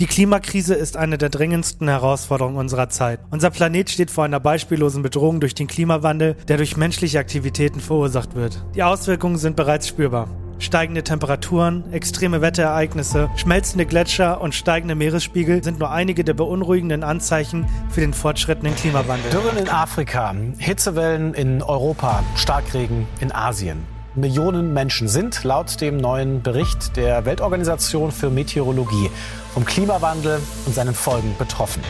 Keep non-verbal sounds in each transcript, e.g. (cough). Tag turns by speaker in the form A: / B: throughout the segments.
A: Die Klimakrise ist eine der dringendsten Herausforderungen unserer Zeit. Unser Planet steht vor einer beispiellosen Bedrohung durch den Klimawandel, der durch menschliche Aktivitäten verursacht wird. Die Auswirkungen sind bereits spürbar. Steigende Temperaturen, extreme Wetterereignisse, schmelzende Gletscher und steigende Meeresspiegel sind nur einige der beunruhigenden Anzeichen für den fortschrittenden Klimawandel.
B: Dürren in Afrika, Hitzewellen in Europa, Starkregen in Asien. Millionen Menschen sind laut dem neuen Bericht der Weltorganisation für Meteorologie vom Klimawandel und seinen Folgen betroffen.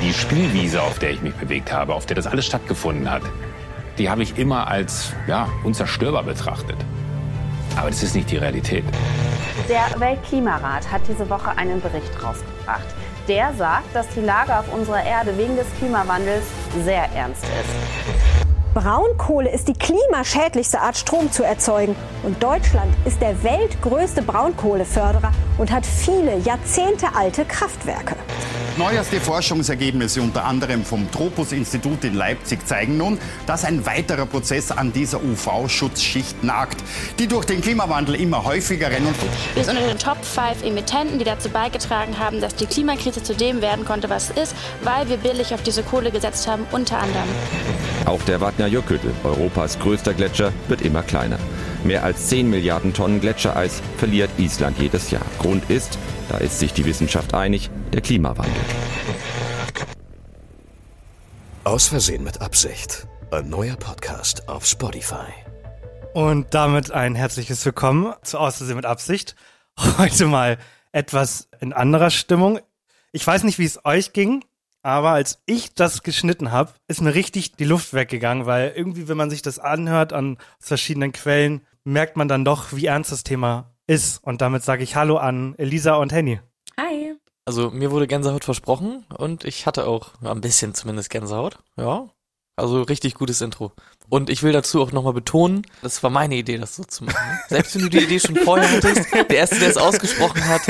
C: Die Spielwiese, auf der ich mich bewegt habe, auf der das alles stattgefunden hat, die habe ich immer als ja, unzerstörbar betrachtet. Aber das ist nicht die Realität.
D: Der Weltklimarat hat diese Woche einen Bericht rausgebracht. Der sagt, dass die Lage auf unserer Erde wegen des Klimawandels sehr ernst ist.
E: Braunkohle ist die klimaschädlichste Art, Strom zu erzeugen. Und Deutschland ist der weltgrößte Braunkohleförderer und hat viele jahrzehntealte Kraftwerke.
F: Neueste Forschungsergebnisse unter anderem vom Tropos-Institut in Leipzig zeigen nun, dass ein weiterer Prozess an dieser UV-Schutzschicht nagt, die durch den Klimawandel immer häufigeren und
G: Wir sind unter den Top 5 Emittenten, die dazu beigetragen haben, dass die Klimakrise zu dem werden konnte, was es ist, weil wir billig auf diese Kohle gesetzt haben, unter anderem.
H: Auch der Wadner Jökull, Europas größter Gletscher, wird immer kleiner. Mehr als 10 Milliarden Tonnen Gletschereis verliert Island jedes Jahr. Grund ist, da ist sich die Wissenschaft einig, der Klimawandel.
I: Aus Versehen mit Absicht. Ein neuer Podcast auf Spotify.
A: Und damit ein herzliches Willkommen zu Außersehen mit Absicht. Heute mal etwas in anderer Stimmung. Ich weiß nicht, wie es euch ging, aber als ich das geschnitten habe, ist mir richtig die Luft weggegangen, weil irgendwie, wenn man sich das anhört an verschiedenen Quellen, merkt man dann doch, wie ernst das Thema ist. Und damit sage ich Hallo an Elisa und Henny.
J: Hi. Also mir wurde Gänsehaut versprochen und ich hatte auch ein bisschen zumindest Gänsehaut. Ja. Also richtig gutes Intro. Und ich will dazu auch nochmal betonen, das war meine Idee, das so zu machen. (laughs) Selbst wenn du die Idee schon vorher hattest, der Erste, der es ausgesprochen hat,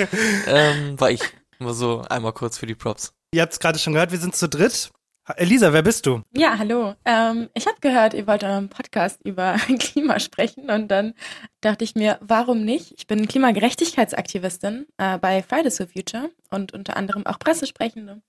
J: ähm, war ich. Nur so einmal kurz für die Props.
A: Ihr habt es gerade schon gehört, wir sind zu dritt. Elisa, wer bist du?
K: Ja, hallo. Ähm, ich habe gehört, ihr wollt einen Podcast über (laughs) Klima sprechen und dann dachte ich mir, warum nicht? Ich bin Klimagerechtigkeitsaktivistin äh, bei Fridays for Future und unter anderem auch Pressesprechende.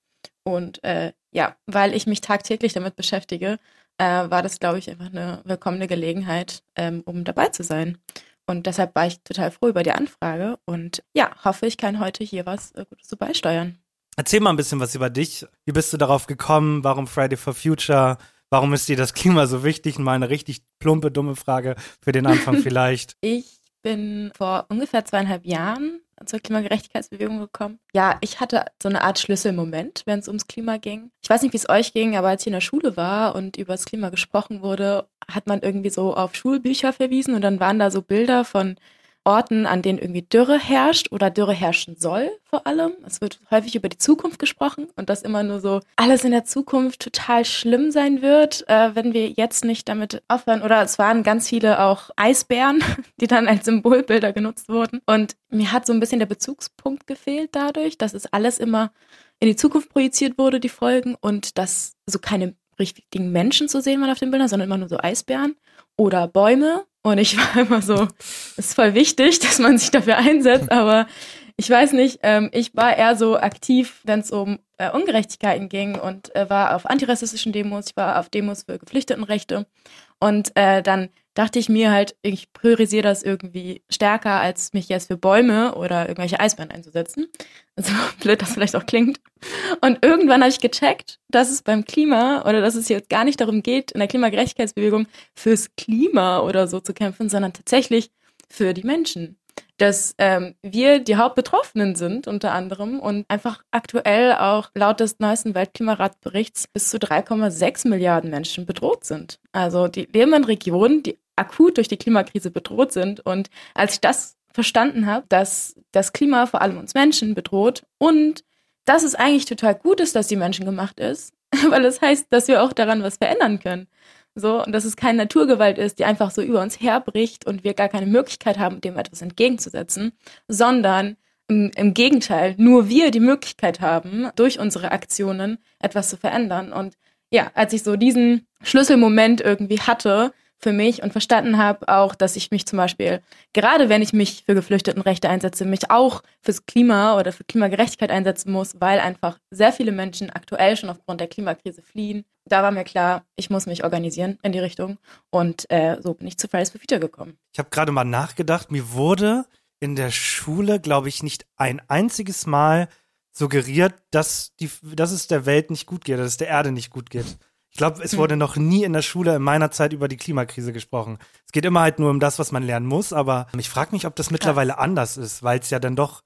K: Und äh, ja, weil ich mich tagtäglich damit beschäftige, äh, war das, glaube ich, einfach eine willkommene Gelegenheit, ähm, um dabei zu sein. Und deshalb war ich total froh über die Anfrage und ja, hoffe, ich kann heute hier was äh, Gutes zu beisteuern.
A: Erzähl mal ein bisschen was über dich. Wie bist du darauf gekommen? Warum Friday for Future? Warum ist dir das Klima so wichtig? Mal eine richtig plumpe, dumme Frage für den Anfang (laughs) vielleicht.
K: ich bin vor ungefähr zweieinhalb Jahren zur Klimagerechtigkeitsbewegung gekommen. Ja, ich hatte so eine Art Schlüsselmoment, wenn es ums Klima ging. Ich weiß nicht, wie es euch ging, aber als ich in der Schule war und über das Klima gesprochen wurde, hat man irgendwie so auf Schulbücher verwiesen und dann waren da so Bilder von Orten, an denen irgendwie Dürre herrscht oder Dürre herrschen soll, vor allem. Es wird häufig über die Zukunft gesprochen und dass immer nur so alles in der Zukunft total schlimm sein wird, äh, wenn wir jetzt nicht damit aufhören. Oder es waren ganz viele auch Eisbären, (laughs) die dann als Symbolbilder genutzt wurden. Und mir hat so ein bisschen der Bezugspunkt gefehlt dadurch, dass es alles immer in die Zukunft projiziert wurde, die Folgen, und dass so keine richtigen Menschen zu sehen waren auf den Bildern, sondern immer nur so Eisbären oder Bäume und ich (laughs) war immer so, es ist voll wichtig, dass man sich dafür einsetzt, aber ich weiß nicht, ähm, ich war eher so aktiv, wenn es um äh, Ungerechtigkeiten ging und äh, war auf antirassistischen Demos, ich war auf Demos für Geflüchtetenrechte. Und äh, dann dachte ich mir halt, ich priorisiere das irgendwie stärker, als mich jetzt für Bäume oder irgendwelche Eisbären einzusetzen. (laughs) So blöd das vielleicht auch klingt. Und irgendwann habe ich gecheckt, dass es beim Klima oder dass es jetzt gar nicht darum geht, in der Klimagerechtigkeitsbewegung fürs Klima oder so zu kämpfen, sondern tatsächlich für die Menschen dass ähm, wir die Hauptbetroffenen sind unter anderem und einfach aktuell auch laut des neuesten Weltklimaratberichts bis zu 3,6 Milliarden Menschen bedroht sind. Also die leben in Regionen, die akut durch die Klimakrise bedroht sind. Und als ich das verstanden habe, dass das Klima vor allem uns Menschen bedroht und dass es eigentlich total gut ist, dass die Menschen gemacht ist, (laughs) weil es das heißt, dass wir auch daran was verändern können. So, und dass es keine Naturgewalt ist, die einfach so über uns herbricht und wir gar keine Möglichkeit haben, dem etwas entgegenzusetzen, sondern im, im Gegenteil, nur wir die Möglichkeit haben, durch unsere Aktionen etwas zu verändern. Und ja, als ich so diesen Schlüsselmoment irgendwie hatte, für mich und verstanden habe auch, dass ich mich zum Beispiel, gerade wenn ich mich für Geflüchtetenrechte einsetze, mich auch fürs Klima oder für Klimagerechtigkeit einsetzen muss, weil einfach sehr viele Menschen aktuell schon aufgrund der Klimakrise fliehen. Da war mir klar, ich muss mich organisieren in die Richtung und äh, so bin ich zu Fridays for Future gekommen.
A: Ich habe gerade mal nachgedacht, mir wurde in der Schule, glaube ich, nicht ein einziges Mal suggeriert, dass, die, dass es der Welt nicht gut geht, dass es der Erde nicht gut geht. Ich glaube, es wurde noch nie in der Schule in meiner Zeit über die Klimakrise gesprochen. Es geht immer halt nur um das, was man lernen muss, aber ich frage mich, ob das mittlerweile anders ist, weil es ja dann doch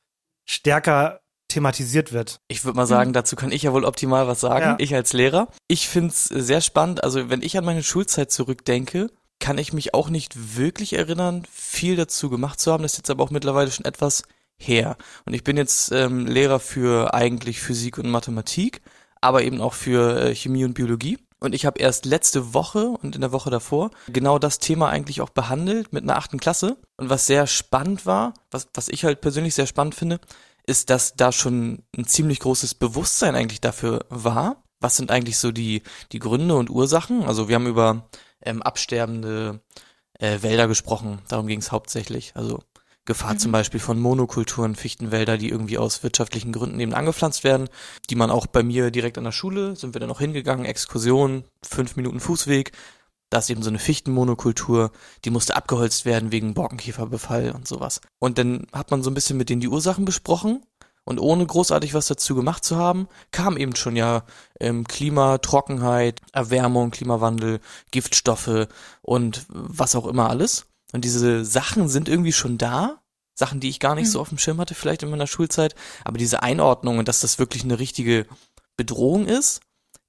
A: stärker thematisiert wird.
J: Ich würde mal sagen, dazu kann ich ja wohl optimal was sagen,
A: Ja.
J: ich als Lehrer. Ich find's sehr spannend, also wenn ich an meine Schulzeit zurückdenke, kann ich mich auch nicht wirklich erinnern, viel dazu gemacht zu haben. Das ist jetzt aber auch mittlerweile schon etwas her. Und ich bin jetzt ähm, Lehrer für eigentlich Physik und Mathematik, aber eben auch für äh, Chemie und Biologie. Und ich habe erst letzte Woche und in der Woche davor genau das Thema eigentlich auch behandelt mit einer achten Klasse. Und was sehr spannend war, was, was ich halt persönlich sehr spannend finde, ist, dass da schon ein ziemlich großes Bewusstsein eigentlich dafür war. Was sind eigentlich so die, die Gründe und Ursachen? Also wir haben über ähm, absterbende äh, Wälder gesprochen, darum ging es hauptsächlich. Also Gefahr zum Beispiel von Monokulturen, Fichtenwälder, die irgendwie aus wirtschaftlichen Gründen eben angepflanzt werden, die man auch bei mir direkt an der Schule, sind wir dann noch hingegangen, Exkursion, fünf Minuten Fußweg, da ist eben so eine Fichtenmonokultur, die musste abgeholzt werden wegen Borkenkäferbefall und sowas. Und dann hat man so ein bisschen mit denen die Ursachen besprochen und ohne großartig was dazu gemacht zu haben, kam eben schon ja ähm, Klima, Trockenheit, Erwärmung, Klimawandel, Giftstoffe und was auch immer alles. Und diese Sachen sind irgendwie schon da. Sachen, die ich gar nicht so auf dem Schirm hatte, vielleicht in meiner Schulzeit. Aber diese Einordnung und dass das wirklich eine richtige Bedrohung ist,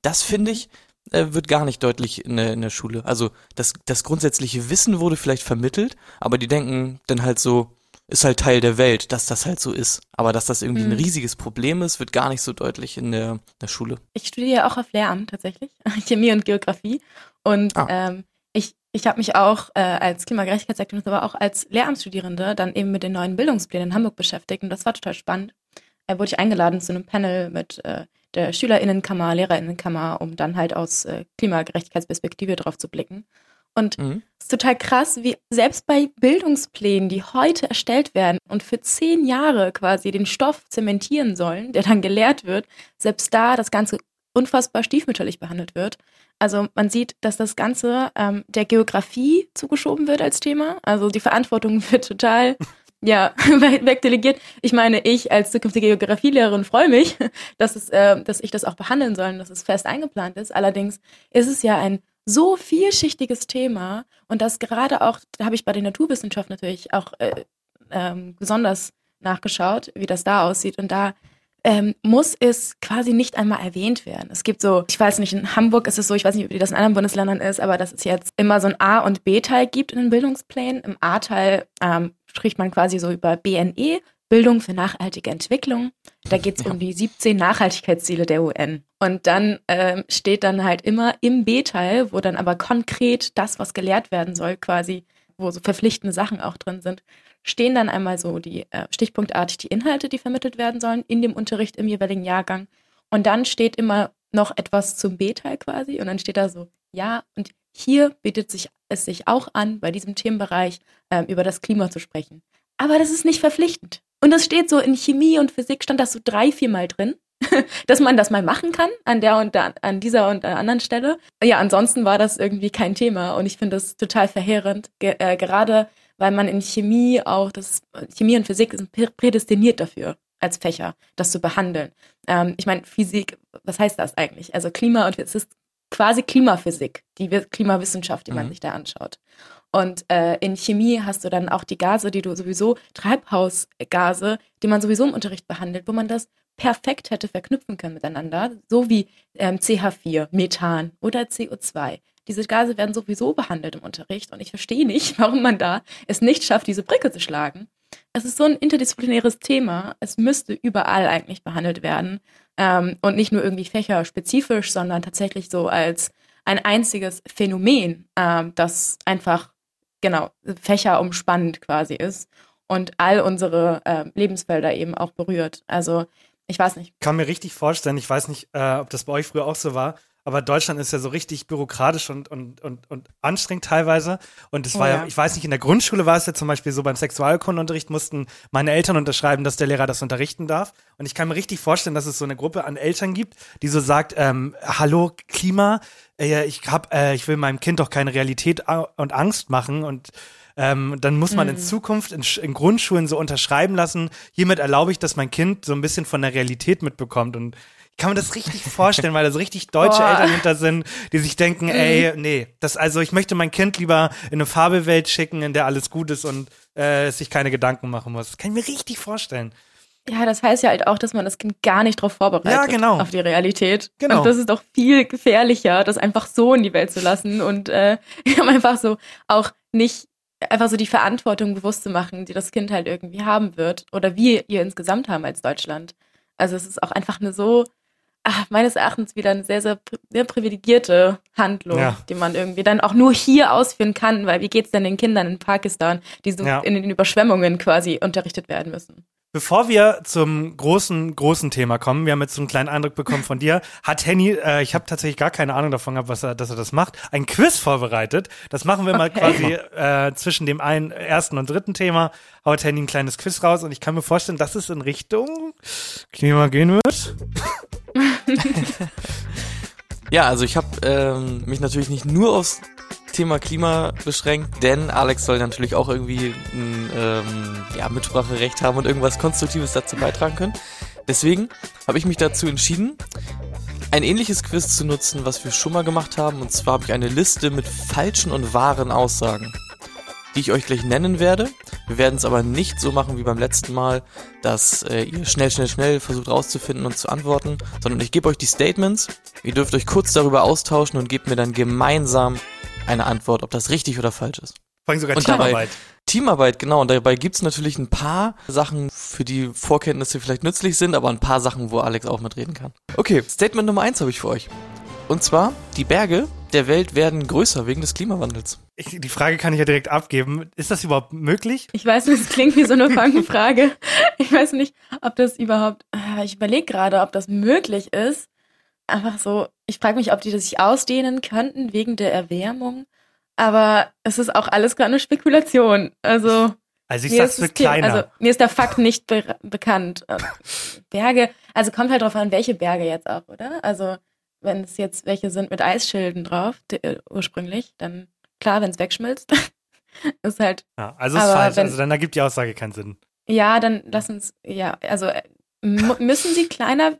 J: das finde ich, äh, wird gar nicht deutlich in der, in der Schule. Also das, das grundsätzliche Wissen wurde vielleicht vermittelt, aber die denken dann halt so, ist halt Teil der Welt, dass das halt so ist. Aber dass das irgendwie ein
K: Mhm.
J: riesiges Problem ist, wird gar nicht so deutlich in der, der Schule.
K: Ich studiere ja auch auf Lehramt tatsächlich, (laughs) Chemie und Geografie. Und
J: Ah.
K: ähm, ich, ich habe mich auch äh, als Klimagerechtigkeitsaktivistin, aber auch als Lehramtsstudierende dann eben mit den neuen Bildungsplänen in Hamburg beschäftigt. Und das war total spannend. Da wurde ich eingeladen zu einem Panel mit äh, der SchülerInnenkammer, LehrerInnenkammer, um dann halt aus äh, Klimagerechtigkeitsperspektive drauf zu blicken. Und
J: Mhm.
K: es ist total krass, wie selbst bei Bildungsplänen, die heute erstellt werden und für zehn Jahre quasi den Stoff zementieren sollen, der dann gelehrt wird, selbst da das Ganze unfassbar stiefmütterlich behandelt wird. Also man sieht, dass das Ganze ähm, der Geografie zugeschoben wird als Thema. Also die Verantwortung (laughs) wird total ja, (laughs) we- wegdelegiert. Ich meine, ich als zukünftige Geografielehrerin freue mich, (laughs) dass, es, äh, dass ich das auch behandeln soll und dass es fest eingeplant ist. Allerdings ist es ja ein so vielschichtiges Thema und das gerade auch, da habe ich bei den Naturwissenschaften natürlich auch äh, ähm, besonders nachgeschaut, wie das da aussieht. Und da ähm, muss es quasi nicht einmal erwähnt werden. Es gibt so, ich weiß nicht, in Hamburg ist es so, ich weiß nicht, wie das in anderen Bundesländern ist, aber dass es jetzt immer so ein A- und B-Teil gibt in den Bildungsplänen. Im A-Teil ähm, spricht man quasi so über BNE, Bildung für nachhaltige Entwicklung. Da geht es um die 17 Nachhaltigkeitsziele der UN. Und dann ähm, steht dann halt immer im B-Teil, wo dann aber konkret das, was gelehrt werden soll, quasi, wo so verpflichtende Sachen auch drin sind, stehen dann einmal so die äh, stichpunktartig die Inhalte, die vermittelt werden sollen in dem Unterricht im jeweiligen Jahrgang. Und dann steht immer noch etwas zum B-Teil quasi und dann steht da so, ja, und hier bietet sich es sich auch an, bei diesem Themenbereich ähm, über das Klima zu sprechen. Aber das ist nicht verpflichtend. Und das steht so in Chemie und Physik stand das so drei, viermal drin, (laughs) dass man das mal machen kann an der und da, an dieser und der anderen Stelle. Ja, ansonsten war das irgendwie kein Thema und ich finde das total verheerend, ge äh, gerade weil man in Chemie auch, das Chemie und Physik sind prä- prädestiniert dafür als Fächer, das zu behandeln. Ähm, ich meine, Physik, was heißt das eigentlich? Also Klima und es ist quasi Klimaphysik, die Klimawissenschaft, die man
J: Mhm.
K: sich da anschaut. Und äh, in Chemie hast du dann auch die Gase, die du sowieso, Treibhausgase, die man sowieso im Unterricht behandelt, wo man das perfekt hätte verknüpfen können miteinander, so wie ähm, CH4, Methan oder CO2. Diese Gase werden sowieso behandelt im Unterricht und ich verstehe nicht, (laughs) warum man da es nicht schafft, diese Brücke zu schlagen. Es ist so ein interdisziplinäres Thema. Es müsste überall eigentlich behandelt werden ähm, und nicht nur irgendwie fächerspezifisch, sondern tatsächlich so als ein einziges Phänomen, ähm, das einfach genau fächerumspannend quasi ist und all unsere ähm, Lebensfelder eben auch berührt. Also ich weiß nicht.
A: kann mir richtig vorstellen, ich weiß nicht, äh, ob das bei euch früher auch so war, aber Deutschland ist ja so richtig bürokratisch und, und, und, und anstrengend teilweise. Und es
K: Oh
A: war ja.
K: ja.
A: ich weiß nicht, in der Grundschule war es ja zum Beispiel so, beim Sexualkundenunterricht mussten meine Eltern unterschreiben, dass der Lehrer das unterrichten darf. Und ich kann mir richtig vorstellen, dass es so eine Gruppe an Eltern gibt, die so sagt, ähm, hallo Klima, äh, ich hab, äh, ich will meinem Kind doch keine Realität a- und Angst machen und ähm, dann muss man in
K: Mhm.
A: Zukunft in, in Grundschulen so unterschreiben lassen, hiermit erlaube ich, dass mein Kind so ein bisschen von der Realität mitbekommt. Und kann mir das richtig vorstellen, weil da so richtig deutsche
K: Boah.
A: Eltern hinter sind, die sich denken,
K: Mhm.
A: ey, nee, das also ich möchte mein Kind lieber in eine Fabelwelt schicken, in der alles gut ist und äh, es sich keine Gedanken machen muss. Das kann ich mir richtig vorstellen.
K: Ja, das heißt ja halt auch, dass man das Kind gar nicht darauf vorbereitet.
A: Ja, genau.
K: Auf die Realität.
A: Genau.
K: Und das ist doch viel gefährlicher, das einfach so in die Welt zu lassen und äh, (laughs) einfach so auch nicht einfach so die Verantwortung bewusst zu machen, die das Kind halt irgendwie haben wird oder wir ihr insgesamt haben als Deutschland. Also es ist auch einfach eine so, ach, meines Erachtens wieder eine sehr, sehr, pri- sehr privilegierte Handlung,
A: Ja.
K: die man irgendwie dann auch nur hier ausführen kann, weil wie geht's denn den Kindern in Pakistan, die so
A: Ja.
K: in den Überschwemmungen quasi unterrichtet werden müssen?
A: Bevor wir zum großen, großen Thema kommen, wir haben jetzt so einen kleinen Eindruck bekommen von dir, hat Henny, äh, ich habe tatsächlich gar keine Ahnung davon gehabt, was er, dass er das macht, ein Quiz vorbereitet. Das machen wir mal
K: Okay.
A: quasi äh, zwischen dem einen, ersten und dritten Thema, haut Henny ein kleines Quiz raus und ich kann mir vorstellen, dass es in Richtung Klima gehen wird. (laughs)
J: Ja, also ich habe ähm, mich natürlich nicht nur aufs Thema Klima beschränkt, denn Alex soll natürlich auch irgendwie ein ähm, ja, Mitspracherecht haben und irgendwas Konstruktives dazu beitragen können. Deswegen habe ich mich dazu entschieden, ein ähnliches Quiz zu nutzen, was wir schon mal gemacht haben. Und zwar habe ich eine Liste mit falschen und wahren Aussagen, die ich euch gleich nennen werde. Wir werden es aber nicht so machen wie beim letzten Mal, dass äh, ihr schnell, schnell, schnell versucht rauszufinden und zu antworten, sondern ich gebe euch die Statements. Ihr dürft euch kurz darüber austauschen und gebt mir dann gemeinsam eine Antwort, ob das richtig oder falsch ist.
A: Vor allem sogar
J: Und dabei-
A: Teamarbeit.
J: Teamarbeit, genau. Und dabei gibt's natürlich ein paar Sachen, für die Vorkenntnisse vielleicht nützlich sind, aber ein paar Sachen, wo Alex auch mitreden kann. Okay, Statement Nummer eins habe ich für euch. Und zwar, die Berge der Welt werden größer wegen des Klimawandels.
A: Ich, die Frage kann ich ja direkt abgeben. Ist das überhaupt möglich?
K: Ich weiß nicht, es klingt wie so eine Fangfrage. Ich weiß nicht, ob das überhaupt. Ich überlege gerade, ob das möglich ist. Einfach so, ich frage mich, ob die das sich ausdehnen könnten wegen der Erwärmung. Aber es ist auch alles gerade eine Spekulation. Also.
A: Also ich
K: mir
A: sag's
K: Thema-
A: kleiner.
K: Also, mir ist der Fakt nicht be bekannt. Äh, Berge, also kommt halt drauf an, welche Berge jetzt auch, oder? Also, wenn es jetzt welche sind mit Eisschilden drauf, die, äh, ursprünglich, dann klar, wenn es wegschmilzt, (laughs) ist halt
A: Ja, also ist falsch.
K: wenn-
A: also dann ergibt die Aussage keinen Sinn.
K: ja, dann lass uns, ja, also äh, müssen sie kleiner,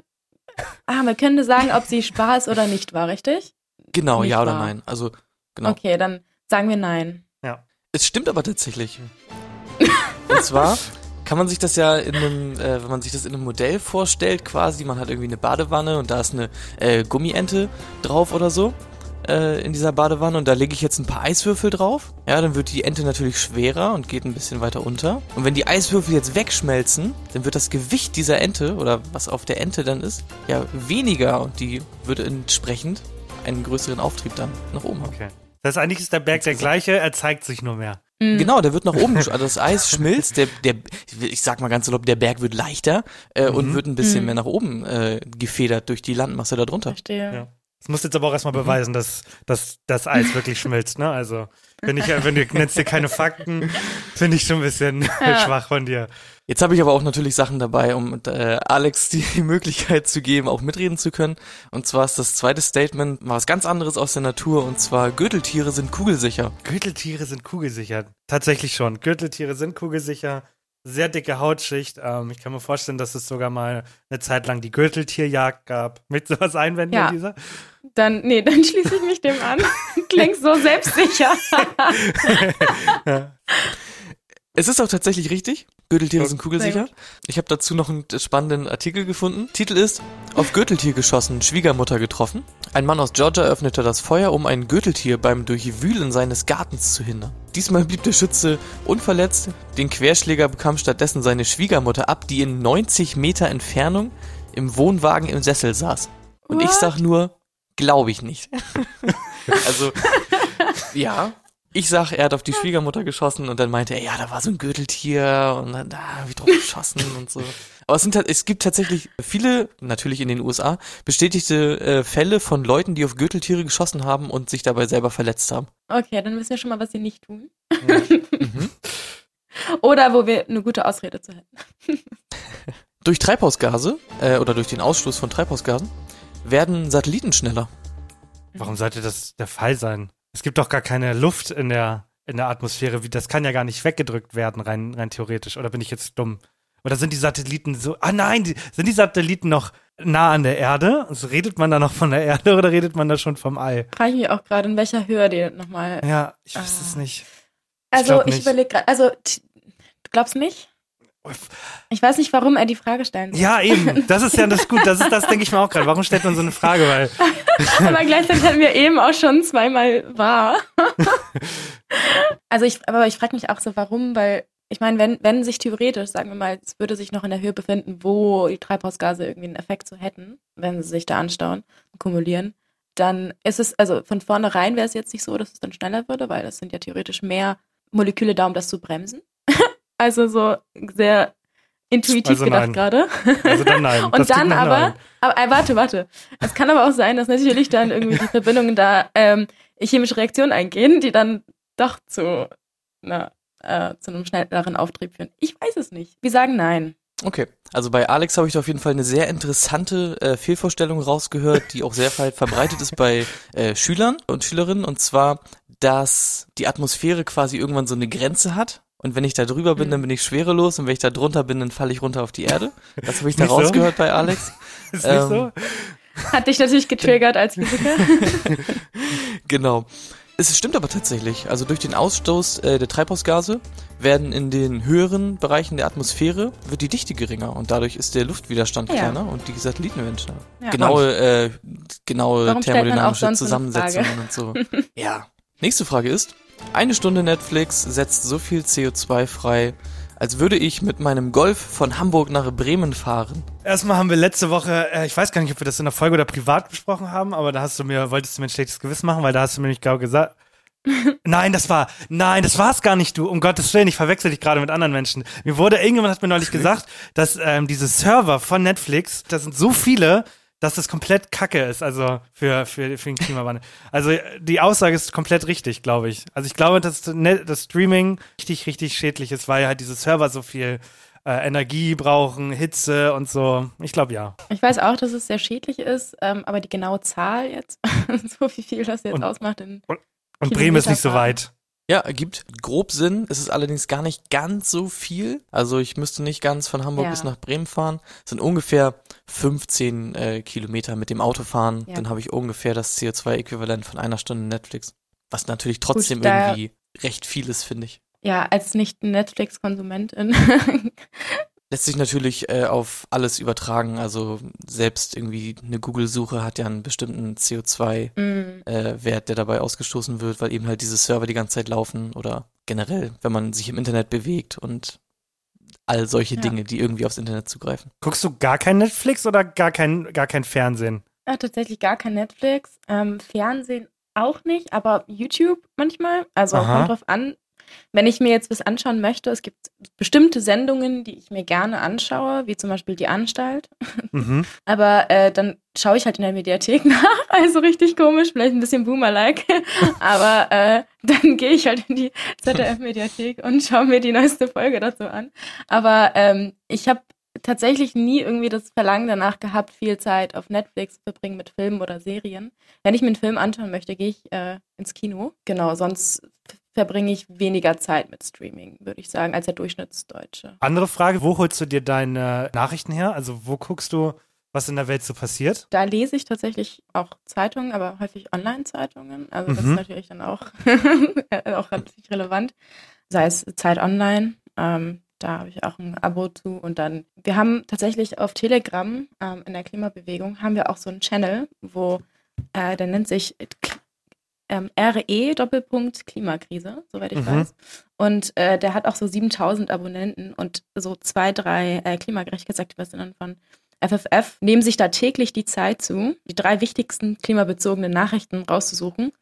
K: ah, wir können sagen, ob sie ist oder nicht wahr, richtig?
J: Genau,
K: Nicht
J: ja oder
K: wahr.
J: nein. Also, genau.
K: Okay, dann sagen wir nein.
J: Es stimmt aber tatsächlich. (laughs) Und zwar kann man sich das ja in einem, äh, wenn man sich das in einem Modell vorstellt, quasi, man hat irgendwie eine Badewanne und da ist eine äh, Gummiente drauf oder so äh, in dieser Badewanne und da lege ich jetzt ein paar Eiswürfel drauf. Ja, dann wird die Ente natürlich schwerer und geht ein bisschen weiter unter. Und wenn die Eiswürfel jetzt wegschmelzen, dann wird das Gewicht dieser Ente oder was auf der Ente dann ist, ja weniger und die würde entsprechend einen größeren Auftrieb dann nach oben haben.
A: Okay. Das heißt, eigentlich ist der Berg der gleiche, er zeigt sich nur mehr.
K: Mhm.
J: Genau, der wird nach oben, (laughs) also das Eis schmilzt, der, der, ich sag mal ganz salopp, der Berg wird leichter äh, und
A: Mhm.
J: wird ein bisschen
K: Mhm.
J: mehr nach oben äh, gefedert durch die Landmasse da drunter.
K: Verstehe.
A: Ja. Das musst du jetzt aber auch
J: Mhm.
A: erstmal beweisen, dass, dass das Eis (laughs) wirklich schmilzt, ne? Also, wenn ich, wenn du nennst dir keine Fakten, (laughs) finde ich schon ein bisschen
K: Ja. (laughs)
A: schwach von dir.
J: Jetzt habe ich aber auch natürlich Sachen dabei, um äh, Alex die Möglichkeit zu geben, auch mitreden zu können. Und zwar ist das zweite Statement mal was ganz anderes aus der Natur und zwar Gürteltiere sind kugelsicher.
A: Gürteltiere sind kugelsicher. Tatsächlich schon. Gürteltiere sind kugelsicher. Sehr dicke Hautschicht. Ähm, ich kann mir vorstellen, dass es sogar mal eine Zeit lang die Gürteltierjagd gab. Mit sowas einwenden,
K: Ja.
A: Lisa?
K: Dann, nee, dann (laughs) schließe ich mich dem an. (laughs) Klingt so selbstsicher. (laughs)
J: Es ist auch tatsächlich richtig. Gürteltiere sind kugelsicher. Ich habe dazu noch einen spannenden Artikel gefunden. Titel ist Auf Gürteltier geschossen, Schwiegermutter getroffen. Ein Mann aus Georgia öffnete das Feuer, um ein Gürteltier beim Durchwühlen seines Gartens zu hindern. Diesmal blieb der Schütze unverletzt. Den Querschläger bekam stattdessen seine Schwiegermutter ab, die in 90 Meter Entfernung im Wohnwagen im Sessel saß. Und ich
K: What?
J: sag nur, glaube ich nicht. (laughs) also, ja. Ich sag, er hat auf die Schwiegermutter geschossen und dann meinte er, ja, da war so ein Gürteltier und dann da hab ich drauf geschossen und so. Aber es, sind, es gibt tatsächlich viele, natürlich in den USA, bestätigte äh, Fälle von Leuten, die auf Gürteltiere geschossen haben und sich dabei selber verletzt haben.
K: Okay, dann wissen wir schon mal, was sie nicht tun.
J: Mhm. (laughs)
K: Oder wo wir eine gute Ausrede zu hätten. (laughs)
J: Durch Treibhausgase äh, oder durch den Ausstoß von Treibhausgasen werden Satelliten schneller.
A: Warum sollte das der Fall sein? Es gibt doch gar keine Luft in der, in der Atmosphäre. Wie, das kann ja gar nicht weggedrückt werden, rein, rein theoretisch. Oder bin ich jetzt dumm? Oder sind die Satelliten so. Ah nein, die, sind die Satelliten noch nah an der Erde? Also redet man da noch von der Erde oder redet man da schon vom All?
K: Frage ich mich auch gerade, in welcher Höhe die nochmal.
A: Ja, ich weiß es nicht.
K: Also
A: glaub
K: ich, überlege gerade, also du glaubst nicht? Ich weiß nicht, warum er die Frage stellen soll.
A: Ja, eben. Das ist ja das gut. Das ist das, denke ich mir auch gerade. Warum stellt man so eine Frage? Weil (laughs)
K: aber gleichzeitig hatten wir eben auch schon zweimal wahr. (laughs) also ich, aber ich frage mich auch so, warum, weil ich meine, wenn, wenn sich theoretisch, sagen wir mal, es würde sich noch in der Höhe befinden, wo die Treibhausgase irgendwie einen Effekt so hätten, wenn sie sich da anstauen und kumulieren, dann ist es, also von vornherein wäre es jetzt nicht so, dass es dann schneller würde, weil das sind ja theoretisch mehr Moleküle da, um das zu bremsen. Also so sehr intuitiv
A: Also
K: gedacht gerade.
A: Also dann nein. (laughs) Das
K: Und
A: klingt
K: dann aber,
A: nein.
K: aber äh, warte, warte. Es kann aber auch sein, dass natürlich dann irgendwie die Verbindungen da ähm, chemische Reaktionen eingehen, die dann doch zu, na, äh, zu einem schnelleren Auftrieb führen. Ich weiß es nicht. Wir sagen nein.
J: Okay, also bei Alex habe ich da auf jeden Fall eine sehr interessante äh, Fehlvorstellung rausgehört, die auch sehr weit verbreitet ist bei äh, Schülern und Schülerinnen. Und zwar, dass die Atmosphäre quasi irgendwann so eine Grenze hat. Und wenn ich da drüber bin, dann bin ich schwerelos. Und wenn ich da drunter bin, dann falle ich runter auf die Erde. Das habe ich da
A: Nicht so?
J: rausgehört bei Alex. (laughs)
A: Ist nicht so?
K: Hat dich natürlich getriggert als Physiker. (laughs)
J: Genau. Es stimmt aber tatsächlich. Also durch den Ausstoß äh, der Treibhausgase werden in den höheren Bereichen der Atmosphäre wird die Dichte geringer und dadurch ist der Luftwiderstand
K: Ja.
J: kleiner und die Satelliten werden schneller.
K: Ja.
J: Genaue, äh, genaue
K: Warum
J: thermodynamische? Zusammensetzungen und so. (laughs) ja. Nächste Frage ist: Eine Stunde Netflix setzt so viel CO2 frei, als würde ich mit meinem Golf von Hamburg nach Bremen fahren.
A: Erstmal haben wir letzte Woche, äh, ich weiß gar nicht, ob wir das in der Folge oder privat besprochen haben, aber da hast du mir, wolltest du mir ein schlechtes Gewissen machen, weil da hast du mir nicht genau gesagt. (laughs) Nein, das war, nein, das war's gar nicht, du. Um Gottes Willen, ich verwechsel dich gerade mit anderen Menschen. Mir wurde, irgendjemand hat mir neulich (laughs) gesagt, dass ähm, diese Server von Netflix, da sind so viele, dass das komplett Kacke ist, also für, für, für den Klimawandel. Also die Aussage ist komplett richtig, glaube ich. Also ich glaube, dass Net- das Streaming richtig, richtig schädlich ist, weil halt diese Server so viel äh, Energie brauchen, Hitze und so. Ich glaube ja.
K: Ich weiß auch, dass es sehr schädlich ist, ähm, aber die genaue Zahl jetzt, (laughs) so wie viel das jetzt
A: Und-
K: ausmacht in
A: Und Bremen ist nicht so weit.
J: Ja, ergibt grob Sinn. Es ist allerdings gar nicht ganz so viel. Also ich müsste nicht ganz von Hamburg
K: Ja.
J: bis nach Bremen fahren. Es sind ungefähr 15 äh, Kilometer mit dem Auto fahren.
K: Ja.
J: Dann habe ich ungefähr das CO2-Äquivalent von einer Stunde Netflix. Was natürlich trotzdem
K: da-
J: irgendwie recht viel ist, finde ich.
K: Ja, als nicht Netflix-Konsumentin.
J: Lässt sich natürlich äh, auf alles übertragen. Also selbst irgendwie eine Google-Suche hat ja einen bestimmten CO2
K: Mm.
J: äh, Wert, der dabei ausgestoßen wird, weil eben halt diese Server die ganze Zeit laufen oder generell, wenn man sich im Internet bewegt und all solche
K: Ja.
J: Dinge, die irgendwie aufs Internet zugreifen.
A: Guckst du gar kein Netflix oder gar kein, gar kein Fernsehen?
K: Ja, tatsächlich gar kein Netflix. Ähm, Fernsehen auch nicht, aber YouTube manchmal. Also
A: Aha.
K: kommt drauf an. Wenn ich mir jetzt was anschauen möchte, es gibt bestimmte Sendungen, die ich mir gerne anschaue, wie zum Beispiel die Anstalt.
A: Mhm. (laughs)
K: Aber äh, dann schaue ich halt in der Mediathek (laughs) nach. Also richtig komisch, vielleicht ein bisschen Boomer-like. (laughs) Aber äh, dann gehe ich halt in die ZDF-Mediathek und schaue mir die neueste Folge dazu an. Aber ähm, ich habe tatsächlich nie irgendwie das Verlangen danach gehabt, viel Zeit auf Netflix zu verbringen mit Filmen oder Serien. Wenn ich mir einen Film anschauen möchte, gehe ich äh, ins Kino. Genau, sonst verbringe ich weniger Zeit mit Streaming, würde ich sagen, als der Durchschnittsdeutsche.
A: Andere Frage, wo holst du dir deine Nachrichten her? Also wo guckst du, was in der Welt so passiert?
K: Da lese ich tatsächlich auch Zeitungen, aber häufig Online-Zeitungen. Also das
A: Mhm.
K: ist natürlich dann auch, (laughs) auch natürlich relevant. Sei es Zeit Online, ähm, da habe ich auch ein Abo zu. Und dann, wir haben tatsächlich auf Telegram ähm, in der Klimabewegung, haben wir auch so einen Channel, wo äh, der nennt sich ähm, RE Doppelpunkt Klimakrise, soweit ich
L: Mhm.
K: weiß. Und äh, der hat auch so 7000 Abonnenten und so zwei, drei äh, Klimagerechtigkeitsaktivistinnen von FFF nehmen sich da täglich die Zeit zu, die drei wichtigsten klimabezogenen Nachrichten rauszusuchen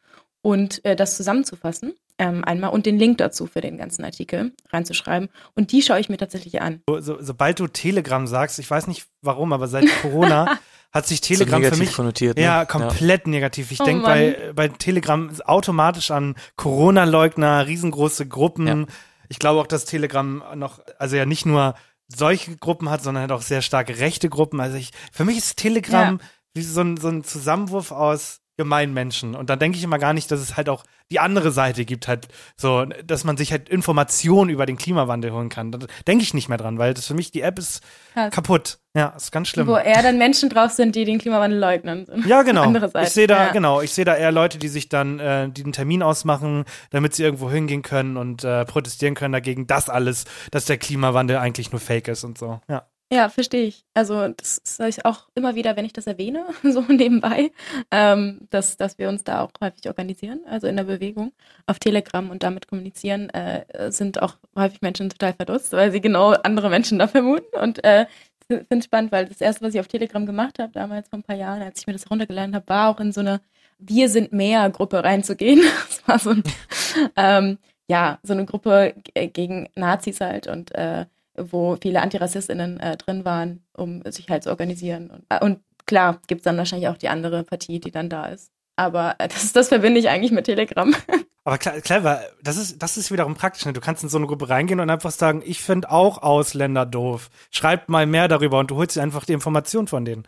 K: und äh, das zusammenzufassen ähm, einmal und den Link dazu für den ganzen Artikel reinzuschreiben. Und die schaue ich mir tatsächlich an.
A: So, so, sobald du Telegram sagst, ich weiß nicht warum, aber seit Corona (laughs) hat sich Telegram
J: so
A: für mich
J: konnotiert, ne?
A: ja komplett ja. negativ. Ich
K: Oh
A: denke bei, bei Telegram automatisch an Corona-Leugner, riesengroße Gruppen.
J: Ja.
A: Ich glaube auch, dass Telegram noch, also ja nicht nur solche Gruppen hat, sondern halt auch sehr starke rechte Gruppen. Also ich, für mich ist Telegram wie so ein, so ein Zusammenwurf aus Gemeinmenschen. Und dann denke ich immer gar nicht, dass es halt auch die andere Seite gibt, halt so, dass man sich halt Informationen über den Klimawandel holen kann. Da denke ich nicht mehr dran, weil das für mich, die App ist
K: Krass.
A: kaputt. Ja, ist ganz schlimm.
K: Wo eher dann Menschen drauf sind, die den Klimawandel leugnen.
A: Ja, genau. (laughs)
K: Andere Seite.
A: Ich sehe da,
K: ja.
A: genau, ich sehe da eher Leute, die sich dann äh, die einen Termin ausmachen, damit sie irgendwo hingehen können und äh, protestieren können dagegen, das alles, dass der Klimawandel eigentlich nur Fake ist und so. Ja.
K: Ja, verstehe ich. Also das sage ich auch immer wieder, wenn ich das erwähne, (laughs) so nebenbei, ähm, dass, dass wir uns da auch häufig organisieren, also in der Bewegung auf Telegram und damit kommunizieren, äh, sind auch häufig Menschen total verdutzt, weil sie genau andere Menschen da vermuten. Und äh, finde es spannend, weil das erste, was ich auf Telegram gemacht habe, damals vor ein paar Jahren, als ich mir das runtergeladen habe, war auch in so eine Wir sind mehr Gruppe reinzugehen. (laughs) Das war so ein, (laughs) ähm, ja, so eine Gruppe g- gegen Nazis halt und äh, wo viele AntirassistInnen äh, drin waren, um sich halt zu organisieren. Und, äh, und klar, gibt es dann wahrscheinlich auch die andere Partie, die dann da ist. Aber äh, das, das verbinde ich eigentlich mit Telegram. (laughs)
A: Aber klar, clever, das ist, das ist wiederum praktisch. Ne? Du kannst in so eine Gruppe reingehen und einfach sagen, ich finde auch Ausländer doof. Schreibt mal mehr darüber und du holst dir einfach die Information von denen.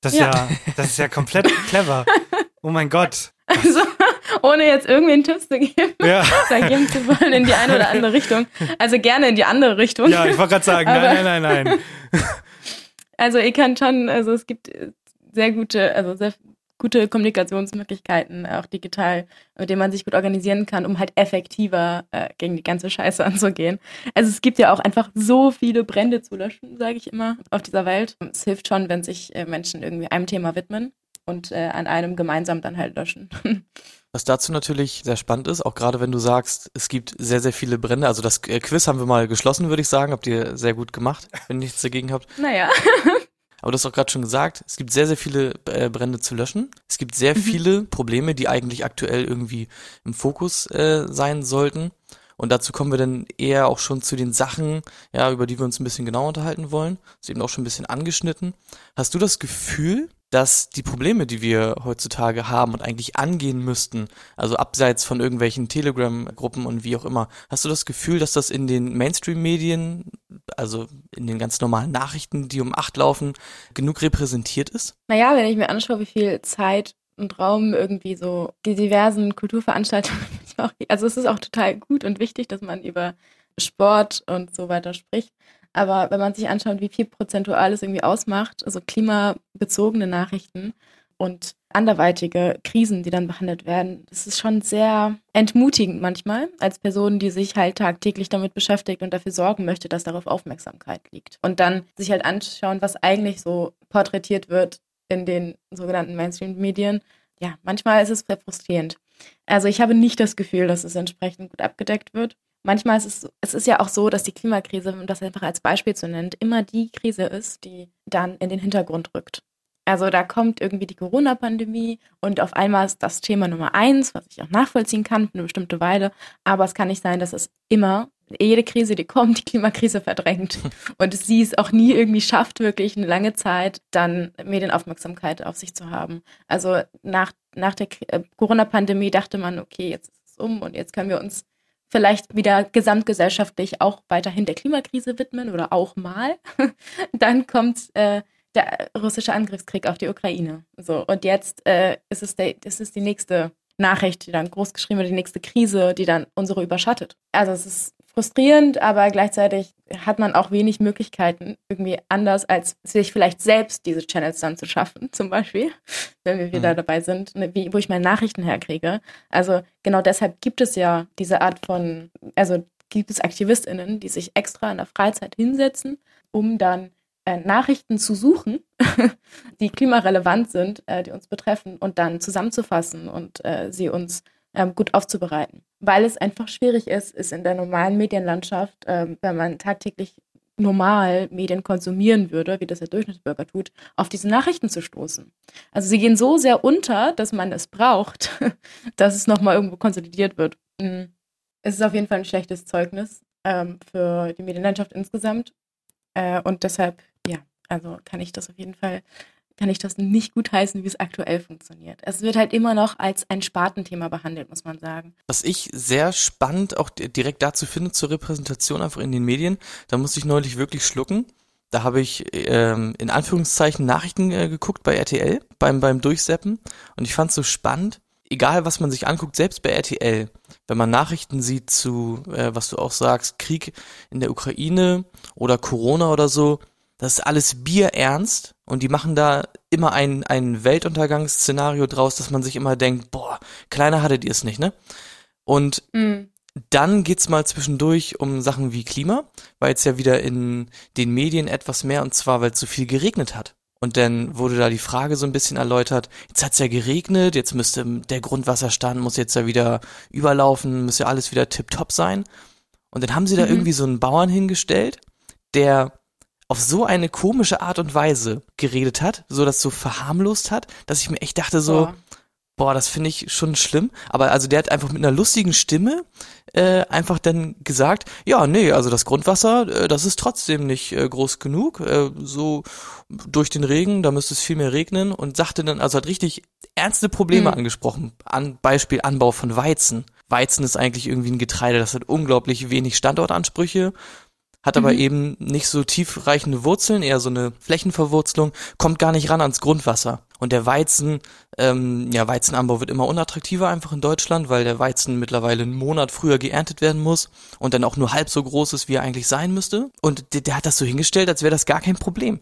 A: Das ist ja,
K: Ja.
A: das ist ja komplett (laughs) clever. Oh mein Gott.
K: Also, ohne jetzt irgendwen Tipps zu geben,
A: Ja. (laughs)
K: da geben zu wollen in die eine oder andere Richtung. Also gerne in die andere Richtung.
A: Ja, ich wollte gerade sagen, nein, nein, nein, nein. (laughs)
K: Also ich kann schon, also es gibt sehr gute, also sehr gute Kommunikationsmöglichkeiten, auch digital, mit denen man sich gut organisieren kann, um halt effektiver äh, gegen die ganze Scheiße (laughs) anzugehen. Also es gibt ja auch einfach so viele Brände zu löschen, sage ich immer, auf dieser Welt. Es hilft schon, wenn sich äh, Menschen irgendwie einem Thema widmen und äh, an einem gemeinsam dann halt löschen.
J: Was dazu natürlich sehr spannend ist, auch gerade wenn du sagst, es gibt sehr, sehr viele Brände. Also das äh, Quiz haben wir mal geschlossen, würde ich sagen. Habt ihr sehr gut gemacht, wenn ihr nichts dagegen habt.
K: naja. (laughs)
J: Aber du hast auch gerade schon gesagt, es gibt sehr, sehr viele äh, Brände zu löschen. Es gibt sehr viele Probleme, die eigentlich aktuell irgendwie im Fokus äh, sein sollten. Und dazu kommen wir dann eher auch schon zu den Sachen, ja, über die wir uns ein bisschen genauer unterhalten wollen. Das ist eben auch schon ein bisschen angeschnitten. Hast du das Gefühl, dass die Probleme, die wir heutzutage haben und eigentlich angehen müssten, also abseits von irgendwelchen Telegram-Gruppen und wie auch immer, hast du das Gefühl, dass das in den Mainstream-Medien, also in den ganz normalen Nachrichten, die um acht laufen, genug repräsentiert ist?
K: Naja, wenn ich mir anschaue, wie viel Zeit und Raum irgendwie so die diversen Kulturveranstaltungen, (laughs) also es ist auch total gut und wichtig, dass man über Sport und so weiter spricht. Aber wenn man sich anschaut, wie viel prozentual es irgendwie ausmacht, also klimabezogene Nachrichten und anderweitige Krisen, die dann behandelt werden, das ist schon sehr entmutigend manchmal als Person, die sich halt tagtäglich damit beschäftigt und dafür sorgen möchte, dass darauf Aufmerksamkeit liegt. Und dann sich halt anschauen, was eigentlich so porträtiert wird in den sogenannten Mainstream-Medien. Ja, manchmal ist es sehr frustrierend. Also ich habe nicht das Gefühl, dass es entsprechend gut abgedeckt wird. Manchmal ist es, es ist ja auch so, dass die Klimakrise, um das einfach als Beispiel zu nennen, immer die Krise ist, die dann in den Hintergrund rückt. Also da kommt irgendwie die Corona-Pandemie und auf einmal ist das Thema Nummer eins, was ich auch nachvollziehen kann für eine bestimmte Weile. Aber es kann nicht sein, dass es immer, jede Krise, die kommt, die Klimakrise verdrängt. (laughs) Und sie es auch nie irgendwie schafft, wirklich eine lange Zeit dann Medienaufmerksamkeit auf sich zu haben. Also nach, nach der äh, Corona-Pandemie dachte man, okay, jetzt ist es um und jetzt können wir uns vielleicht wieder gesamtgesellschaftlich auch weiterhin der Klimakrise widmen oder auch mal. (laughs) dann kommt äh, der russische Angriffskrieg auf die Ukraine. So, und jetzt äh, ist es der, ist die nächste Nachricht, die dann groß geschrieben wird, die nächste Krise, die dann unsere überschattet. Also es ist frustrierend, aber gleichzeitig hat man auch wenig Möglichkeiten, irgendwie anders als sich vielleicht selbst diese Channels dann zu schaffen, zum Beispiel, wenn wir wieder
J: Mhm.
K: dabei sind, ne, wie, wo ich meine Nachrichten herkriege. Also genau deshalb gibt es ja diese Art von, also gibt es AktivistInnen, die sich extra in der Freizeit hinsetzen, um dann äh, Nachrichten zu suchen, (laughs) die klimarelevant sind, äh, die uns betreffen und dann zusammenzufassen und äh, sie uns ähm, gut aufzubereiten. Weil es einfach schwierig ist, ist in der normalen Medienlandschaft, ähm, wenn man tagtäglich normal Medien konsumieren würde, wie das der Durchschnittsbürger tut, auf diese Nachrichten zu stoßen. Also sie gehen so sehr unter, dass man es braucht, (laughs) dass es nochmal irgendwo konsolidiert wird. Mm. es ist auf jeden Fall ein schlechtes Zeugnis ähm, für die Medienlandschaft insgesamt. Äh, und deshalb, ja, also kann ich das auf jeden Fall, kann ich das nicht gutheißen, wie es aktuell funktioniert. Es wird halt immer noch als ein Spartenthema behandelt, muss man sagen.
J: Was ich sehr spannend auch direkt dazu finde, zur Repräsentation einfach in den Medien, da musste ich neulich wirklich schlucken. Da habe ich ähm, in Anführungszeichen Nachrichten äh, geguckt bei RTL beim, beim Durchseppen und ich fand es so spannend, egal was man sich anguckt, selbst bei RTL, wenn man Nachrichten sieht zu, äh, was du auch sagst, Krieg in der Ukraine oder Corona oder so, das ist alles bierernst und die machen da immer ein, ein Weltuntergangsszenario draus, dass man sich immer denkt, boah, kleiner hattet ihr es nicht, ne? Und mhm. Dann geht's mal zwischendurch um Sachen wie Klima, weil jetzt ja wieder in den Medien etwas mehr und zwar, weil es so viel geregnet hat. Und dann wurde da die Frage so ein bisschen erläutert, jetzt hat's ja geregnet, jetzt müsste der Grundwasserstand muss jetzt ja wieder überlaufen, muss ja alles wieder tipptopp sein. Und dann haben sie da mhm. irgendwie so einen Bauern hingestellt, der auf so eine komische Art und Weise geredet hat, so das so verharmlost hat, dass ich mir echt dachte so, Boah. Boah, das finde ich schon schlimm. Aber also der hat einfach mit einer lustigen Stimme äh, einfach dann gesagt, ja, nee, also das Grundwasser, äh, das ist trotzdem nicht äh, groß genug. Äh, so durch den Regen, da müsste es viel mehr regnen und sagte dann, also hat richtig ernste Probleme mhm. angesprochen. An Beispiel Anbau von Weizen. Weizen ist eigentlich irgendwie ein Getreide, das hat unglaublich wenig Standortansprüche hat aber mhm. eben nicht so tiefreichende Wurzeln, eher so eine Flächenverwurzelung, kommt gar nicht ran ans Grundwasser. Und der Weizen, ähm, ja, Weizenanbau wird immer unattraktiver einfach in Deutschland, weil der Weizen mittlerweile einen Monat früher geerntet werden muss und dann auch nur halb so groß ist, wie er eigentlich sein müsste. Und der, der hat das so hingestellt, als wäre das gar kein Problem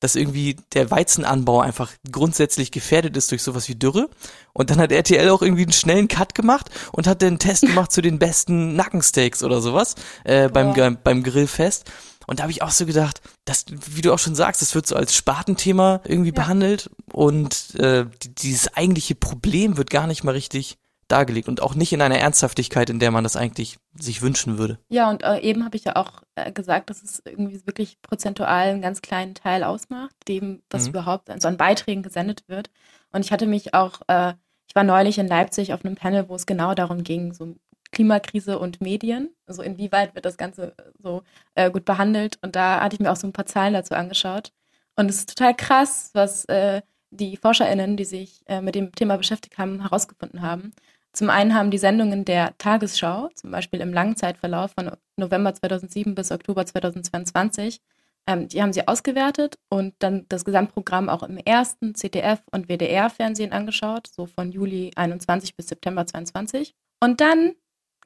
J: dass irgendwie der Weizenanbau einfach grundsätzlich gefährdet ist durch sowas wie Dürre. Und dann hat RTL auch irgendwie einen schnellen Cut gemacht und hat den Test (laughs) gemacht zu den besten Nackensteaks oder sowas äh, beim, ja. beim Grillfest. Und da habe ich auch so gedacht, das, wie du auch schon sagst, das wird so als Spartenthema irgendwie ja. behandelt und äh, dieses eigentliche Problem wird gar nicht mal richtig dargelegt und auch nicht in einer Ernsthaftigkeit, in der man das eigentlich sich wünschen würde.
K: Ja, und äh, eben habe ich ja auch äh, gesagt, dass es irgendwie wirklich prozentual einen ganz kleinen Teil ausmacht, dem, was mhm. überhaupt so an Beiträgen gesendet wird. Und ich hatte mich auch, äh, ich war neulich in Leipzig auf einem Panel, wo es genau darum ging, so Klimakrise und Medien, also inwieweit wird das Ganze so äh, gut behandelt. Und da hatte ich mir auch so ein paar Zahlen dazu angeschaut. Und es ist total krass, was äh, die ForscherInnen, die sich äh, mit dem Thema beschäftigt haben, herausgefunden haben. Zum einen haben die Sendungen der Tagesschau, zum Beispiel im Langzeitverlauf von November 2007 bis Oktober 2022, ähm, die haben sie ausgewertet und dann das Gesamtprogramm auch im ersten ZDF und WDR-Fernsehen angeschaut, so von Juli 21 bis September 22. Und dann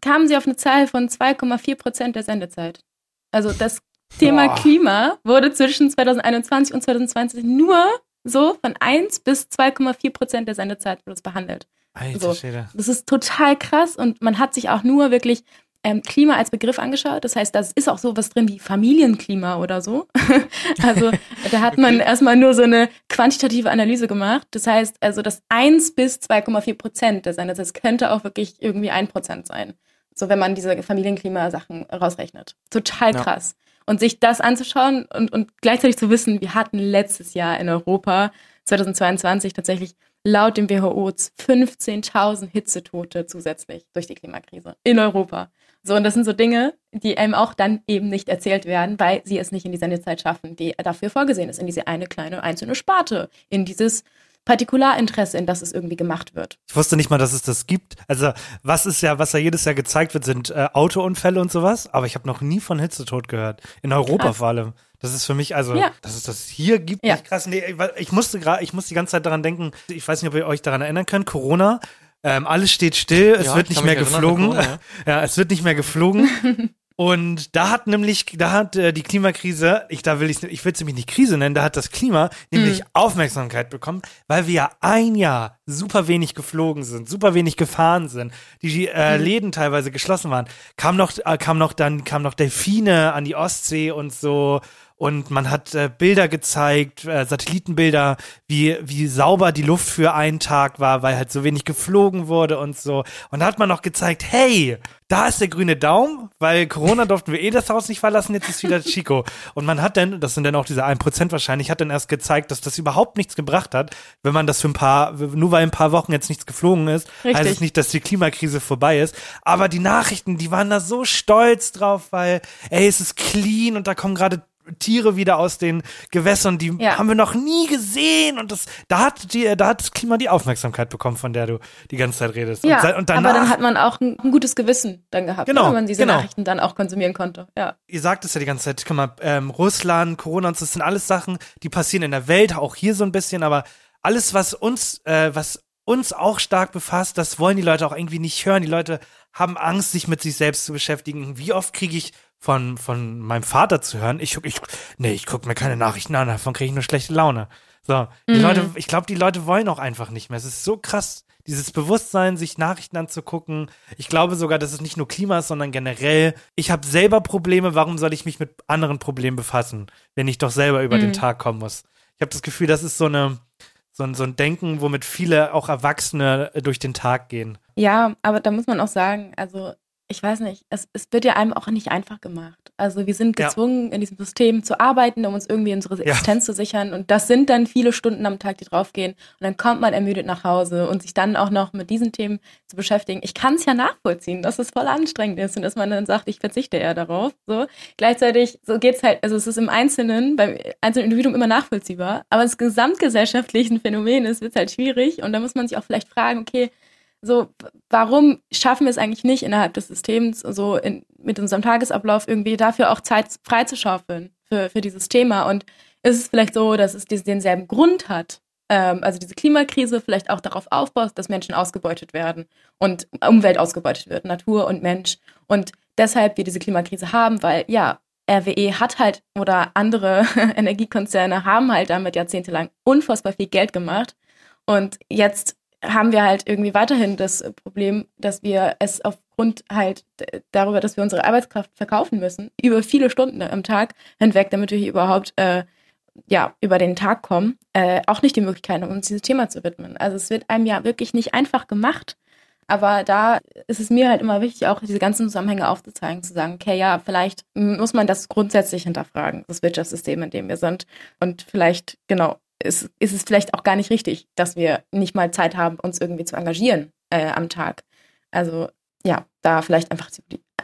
K: kamen sie auf eine Zahl von 2,4 Prozent der Sendezeit. Also das Thema Boah. Klima wurde zwischen 2021 und 2020 nur so von 1 bis 2,4 Prozent der Sendezeit behandelt.
A: Alter,
K: so. Das ist total krass und man hat sich auch nur wirklich ähm, Klima als Begriff angeschaut. Das heißt, da ist auch sowas drin wie Familienklima oder so. (laughs) also da hat man erstmal nur so eine quantitative Analyse gemacht. Das heißt, also das 1 bis 2,4 Prozent des Einsatzes könnte auch wirklich irgendwie 1 Prozent sein. So wenn man diese Familienklima-Sachen rausrechnet. Total krass. Ja. Und sich das anzuschauen und, und gleichzeitig zu wissen, wir hatten letztes Jahr in Europa 2022 tatsächlich laut dem WHO 15.000 Hitzetote zusätzlich durch die Klimakrise in Europa. So, und das sind so Dinge, die einem auch dann eben nicht erzählt werden, weil sie es nicht in die Sendezeit schaffen, die dafür vorgesehen ist, in diese eine kleine einzelne Sparte, in dieses Partikularinteresse, in das es irgendwie gemacht wird.
A: Ich wusste nicht mal, dass es das gibt. Also, was ist ja, was ja jedes Jahr gezeigt wird, sind äh, Autounfälle und sowas, aber ich habe noch nie von Hitzetod gehört. In Europa Krass. vor allem. Das ist für mich, also, ja. dass es das hier gibt, ja. nicht krass. Nee, ich musste gerade, ich muss die ganze Zeit daran denken, ich weiß nicht, ob ihr euch daran erinnern könnt, Corona, ähm, alles steht still, es ja, wird nicht mehr geflogen. Corona, (laughs) ja. es wird nicht mehr geflogen. (laughs) Und da hat nämlich, da hat äh, die Klimakrise, ich da will ich, ich will es nämlich nicht Krise nennen, da hat das Klima nämlich mhm. Aufmerksamkeit bekommen, weil wir ja ein Jahr super wenig geflogen sind, super wenig gefahren sind, die äh, mhm. Läden teilweise geschlossen waren, kam noch, äh, kam noch dann, kam noch Delfine an die Ostsee und so und man hat äh, Bilder gezeigt, äh, Satellitenbilder, wie, wie sauber die Luft für einen Tag war, weil halt so wenig geflogen wurde und so. Und da hat man noch gezeigt, hey, da ist der grüne Daumen, weil Corona durften wir eh das Haus nicht verlassen, jetzt ist wieder (laughs) Chico. Und man hat dann, das sind dann auch diese 1% wahrscheinlich, hat dann erst gezeigt, dass das überhaupt nichts gebracht hat, wenn man das für ein paar, nur weil ein paar Wochen jetzt nichts geflogen ist,
K: Richtig.
A: heißt es nicht, dass die Klimakrise vorbei ist. Aber die Nachrichten, die waren da so stolz drauf, weil, ey, es ist clean und da kommen gerade Tiere wieder aus den Gewässern, die
K: Ja.
A: haben wir noch nie gesehen und das, da hat die, da hat das Klima die Aufmerksamkeit bekommen, von der du die ganze Zeit redest.
K: Ja,
A: und, und danach,
K: aber dann hat man auch ein, ein gutes Gewissen dann gehabt,
A: Genau,
K: ne, wenn man diese
A: genau.
K: Nachrichten dann auch konsumieren konnte. Ja.
A: ihr sagt es ja die ganze Zeit, guck mal, ähm, Russland, Corona und so, das sind alles Sachen, die passieren in der Welt, auch hier so ein bisschen, aber alles, was uns, äh, was uns auch stark befasst, das wollen die Leute auch irgendwie nicht hören. Die Leute haben Angst, sich mit sich selbst zu beschäftigen. Wie oft kriege ich von, von meinem Vater zu hören, ich, ich, nee, ich gucke mir keine Nachrichten an, davon kriege ich nur schlechte Laune. So, die
K: Mhm.
A: Leute, ich glaube, die Leute wollen auch einfach nicht mehr. Es ist so krass, dieses Bewusstsein, sich Nachrichten anzugucken. Ich glaube sogar, dass es nicht nur Klima ist, sondern generell. Ich habe selber Probleme, warum soll ich mich mit anderen Problemen befassen, wenn ich doch selber über den
K: Mhm.
A: Tag kommen muss? Ich habe das Gefühl, das ist so eine so ein, so ein Denken, womit viele auch Erwachsene äh, durch den Tag gehen.
K: Ja, aber da muss man auch sagen, also ich weiß nicht, es, es wird ja einem auch nicht einfach gemacht. Also wir sind
A: Ja.
K: gezwungen, in diesem System zu arbeiten, um uns irgendwie unsere
A: Ja.
K: Existenz zu sichern. Und das sind dann viele Stunden am Tag, die draufgehen. Und dann kommt man ermüdet nach Hause und sich dann auch noch mit diesen Themen zu beschäftigen. Ich kann es ja nachvollziehen, dass es voll anstrengend ist und dass man dann sagt, ich verzichte eher darauf. So. Gleichzeitig, so geht's halt, also es ist im Einzelnen, beim einzelnen Individuum immer nachvollziehbar, aber das gesamtgesellschaftliche Phänomen ist, wird halt schwierig und da muss man sich auch vielleicht fragen, okay, so, warum schaffen wir es eigentlich nicht innerhalb des Systems, so in, mit unserem Tagesablauf irgendwie dafür auch Zeit freizuschaufeln für, für dieses Thema? Und ist es vielleicht so, dass es denselben Grund hat, ähm, also diese Klimakrise vielleicht auch darauf aufbaut, dass Menschen ausgebeutet werden und Umwelt ausgebeutet wird, Natur und Mensch. Und deshalb wir diese Klimakrise haben, weil ja, RWE hat halt oder andere (laughs) Energiekonzerne haben halt damit jahrzehntelang unfassbar viel Geld gemacht. Und jetzt haben wir halt irgendwie weiterhin das Problem, dass wir es aufgrund halt darüber, dass wir unsere Arbeitskraft verkaufen müssen, über viele Stunden am Tag hinweg, damit wir hier überhaupt äh, ja, über den Tag kommen, äh, auch nicht die Möglichkeit haben, uns dieses Thema zu widmen. Also es wird einem ja wirklich nicht einfach gemacht. Aber da ist es mir halt immer wichtig, auch diese ganzen Zusammenhänge aufzuzeigen, zu sagen, okay, ja, vielleicht muss man das grundsätzlich hinterfragen, das Wirtschaftssystem, in dem wir sind. Und vielleicht, genau, ist, ist es vielleicht auch gar nicht richtig, dass wir nicht mal Zeit haben, uns irgendwie zu engagieren äh, am Tag. Also ja, da vielleicht einfach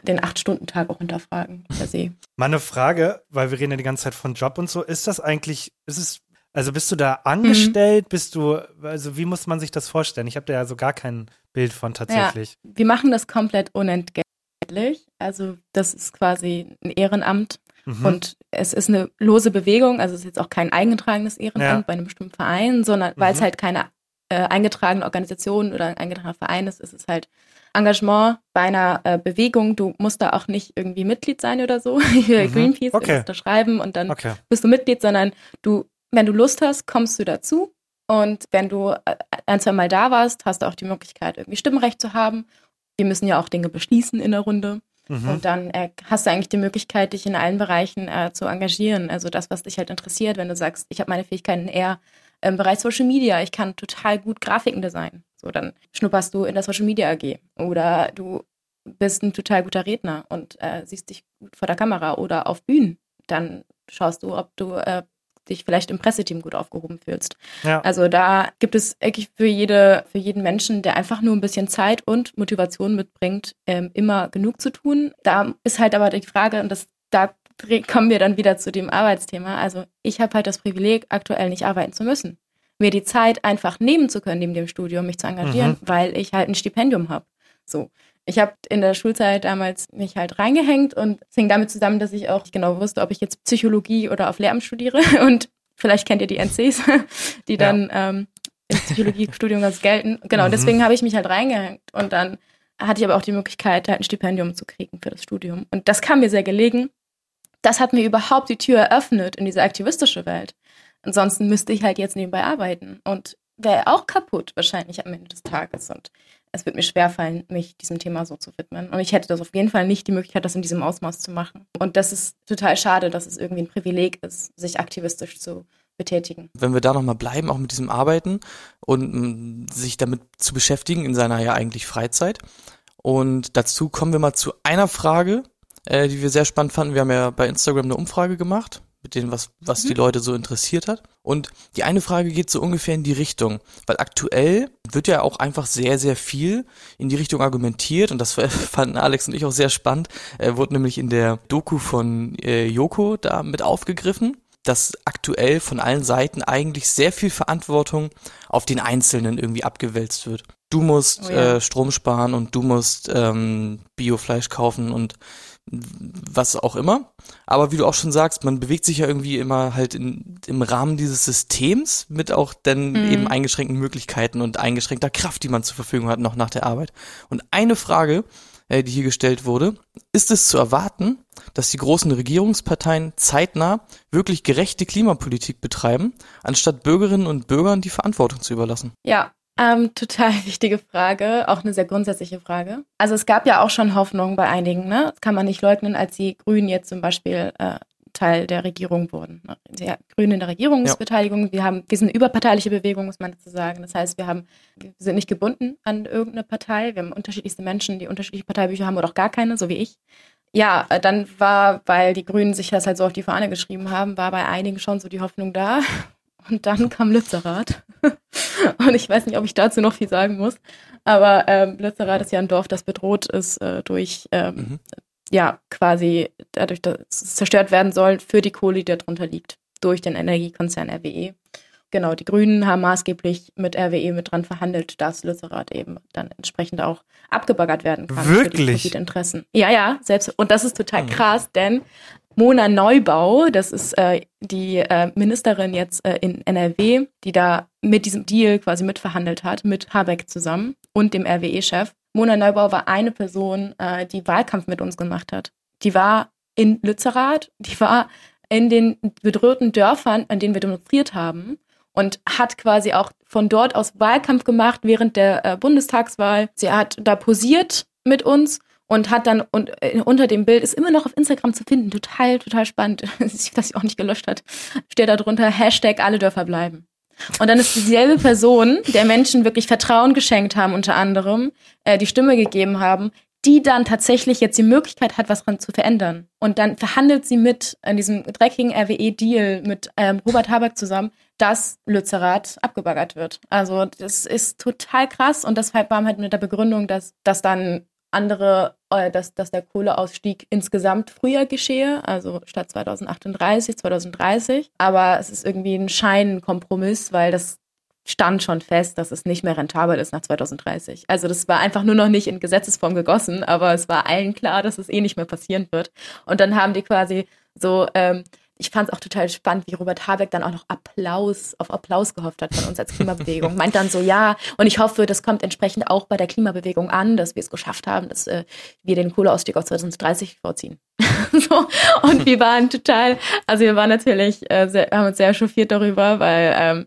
K: den Acht-Stunden-Tag auch hinterfragen per se.
A: Meine Frage, weil wir reden ja die ganze Zeit von Job und so, ist das eigentlich, ist es, also bist du
K: Mhm.
A: da angestellt, bist du, also wie muss man sich das vorstellen? Ich habe da ja so gar kein Bild von tatsächlich.
K: Ja, wir machen das komplett unentgeltlich. Also das ist quasi ein Ehrenamt
A: Mhm.
K: und es ist eine lose Bewegung. Also es ist jetzt auch kein eingetragenes Ehrenamt
A: Ja.
K: bei einem bestimmten Verein, sondern weil es
A: Mhm.
K: halt keine äh, eingetragene Organisation oder ein eingetragener Verein ist, ist es halt Engagement bei einer äh, Bewegung. Du musst da auch nicht irgendwie Mitglied sein oder so, (laughs)
A: Mhm.
K: Greenpeace,
A: Okay.
K: da schreiben und dann
A: Okay.
K: bist du Mitglied, sondern du, wenn du Lust hast, kommst du dazu. Und wenn du äh, ein, zwei Mal da warst, hast du auch die Möglichkeit, irgendwie Stimmrecht zu haben. Wir müssen ja auch Dinge beschließen in der Runde.
A: Mhm.
K: Und dann äh, hast du eigentlich die Möglichkeit, dich in allen Bereichen äh, zu engagieren. Also das, was dich halt interessiert, wenn du sagst, ich habe meine Fähigkeiten eher im Bereich Social Media, ich kann total gut Grafiken designen. So, dann schnupperst du in der Social Media AG. Oder du bist ein total guter Redner und äh, siehst dich gut vor der Kamera oder auf Bühnen. Dann schaust du, ob du äh, dich vielleicht im Presseteam gut aufgehoben fühlst.
A: Ja.
K: Also da gibt es wirklich für jede, für jeden Menschen, der einfach nur ein bisschen Zeit und Motivation mitbringt, ähm, immer genug zu tun. Da ist halt aber die Frage, und das, da kommen wir dann wieder zu dem Arbeitsthema. Also ich habe halt das Privileg, aktuell nicht arbeiten zu müssen. Mir die Zeit einfach nehmen zu können, neben dem Studium mich zu engagieren,
A: Mhm.
K: weil ich halt ein Stipendium habe. So. Ich habe in der Schulzeit damals mich halt reingehängt und es hing damit zusammen, dass ich auch nicht genau wusste, ob ich jetzt Psychologie oder auf Lehramt studiere. (laughs) Und vielleicht kennt ihr die NCs, (laughs) die dann ähm, im Psychologiestudium ganz gelten. Genau,
A: Mhm.
K: deswegen habe ich mich halt reingehängt. Und dann hatte ich aber auch die Möglichkeit, halt ein Stipendium zu kriegen für das Studium. Und das kam mir sehr gelegen. Das hat mir überhaupt die Tür eröffnet in diese aktivistische Welt. Ansonsten müsste ich halt jetzt nebenbei arbeiten und wäre auch kaputt wahrscheinlich am Ende des Tages. Und es wird mir schwerfallen, mich diesem Thema so zu widmen. Und ich hätte das auf jeden Fall nicht die Möglichkeit, das in diesem Ausmaß zu machen. Und das ist total schade, dass es irgendwie ein Privileg ist, sich aktivistisch zu betätigen.
J: Wenn wir da nochmal bleiben, auch mit diesem Arbeiten und m, sich damit zu beschäftigen in seiner ja eigentlich Freizeit. Und dazu kommen wir mal zu einer Frage, äh, die wir sehr spannend fanden. Wir haben ja bei Instagram eine Umfrage gemacht mit dem, was, was die Leute so interessiert hat. Und die eine Frage geht so ungefähr in die Richtung, weil aktuell wird ja auch einfach sehr, sehr viel in die Richtung argumentiert und das (laughs) fanden Alex und ich auch sehr spannend, äh, wurde nämlich in der Doku von äh, Joko da mit aufgegriffen dass aktuell von allen Seiten eigentlich sehr viel Verantwortung auf den Einzelnen irgendwie abgewälzt wird. Du musst
K: Oh ja.
J: äh, Strom sparen und du musst ähm, Biofleisch kaufen und was auch immer. Aber wie du auch schon sagst, man bewegt sich ja irgendwie immer halt in, im Rahmen dieses Systems mit auch dann
K: Mhm.
J: eben eingeschränkten Möglichkeiten und eingeschränkter Kraft, die man zur Verfügung hat, noch nach der Arbeit. Und eine Frage, äh, die hier gestellt wurde, ist es zu erwarten, dass die großen Regierungsparteien zeitnah wirklich gerechte Klimapolitik betreiben, anstatt Bürgerinnen und Bürgern die Verantwortung zu überlassen?
K: Ja, ähm, total (laughs) wichtige Frage, auch eine sehr grundsätzliche Frage. Also es gab ja auch schon Hoffnung bei einigen, ne? Das kann man nicht leugnen, als die Grünen jetzt zum Beispiel äh, Teil der Regierung wurden. Ne? Die Grünen in der Regierungsbeteiligung, wir haben, wir sind eine überparteiliche Bewegung, muss man dazu sagen. Das heißt, wir haben, wir sind nicht gebunden an irgendeine Partei. Wir haben unterschiedlichste Menschen, die unterschiedliche Parteibücher haben oder auch gar keine, so wie ich. Ja, äh, dann war, weil die Grünen sich das halt so auf die Fahne geschrieben haben, war bei einigen schon so die Hoffnung da. Und dann kam Lützerath. (laughs) Und ich weiß nicht, ob ich dazu noch viel sagen muss. Aber ähm, Lützerath ist ja ein Dorf, das bedroht ist äh, durch, ähm, ja, quasi dadurch, dass es zerstört werden soll für die Kohle, die darunter liegt, durch den Energiekonzern RWE. Genau, die Grünen haben maßgeblich mit RWE mit dran verhandelt, dass Lützerath eben dann entsprechend auch abgebaggert werden kann. Für die
A: Wirklich?
K: Profitinteressen. Ja, ja, selbst. Und das ist total krass, denn Mona Neubau, das ist äh, die äh, Ministerin jetzt äh, in NRW, die da mit diesem Deal quasi mitverhandelt hat, mit Habeck zusammen und dem RWE-Chef. Mona Neubau war eine Person, äh, die Wahlkampf mit uns gemacht hat. Die war in Lützerath, die war in den bedrohten Dörfern, an denen wir demonstriert haben und hat quasi auch von dort aus Wahlkampf gemacht während der äh, Bundestagswahl. Sie hat da posiert mit uns und hat dann und äh, unter dem Bild ist immer noch auf Instagram zu finden, total, total spannend, (laughs) dass sie auch nicht gelöscht hat, steht da drunter Hashtag alle Dörfer bleiben. Und dann ist dieselbe Person, der Menschen wirklich Vertrauen geschenkt haben, unter anderem, äh, die Stimme gegeben haben, die dann tatsächlich jetzt die Möglichkeit hat, was dran zu verändern. Und dann verhandelt sie mit in diesem dreckigen RWE-Deal mit ähm, Robert Habeck zusammen, dass Lützerath abgebaggert wird. Also das ist total krass und deshalb war halt mit der Begründung, dass, dass dann andere, äh, dass, dass der Kohleausstieg insgesamt früher geschehe, also statt 2038, 2030. Aber es ist irgendwie ein Scheinkompromiss, weil das stand schon fest, dass es nicht mehr rentabel ist nach 2030. Also das war einfach nur noch nicht in Gesetzesform gegossen, aber es war allen klar, dass es eh nicht mehr passieren wird. Und dann haben die quasi so, ähm, ich fand es auch total spannend, wie Robert Habeck dann auch noch Applaus auf Applaus gehofft hat von uns als Klimabewegung. (laughs) Meint dann so, ja, und ich hoffe, das kommt entsprechend auch bei der Klimabewegung an, dass wir es geschafft haben, dass äh, wir den Kohleausstieg auf 2030 vorziehen. (laughs) so, und wir waren total, also wir waren natürlich, äh, sehr, haben uns sehr chauffiert darüber, weil ähm,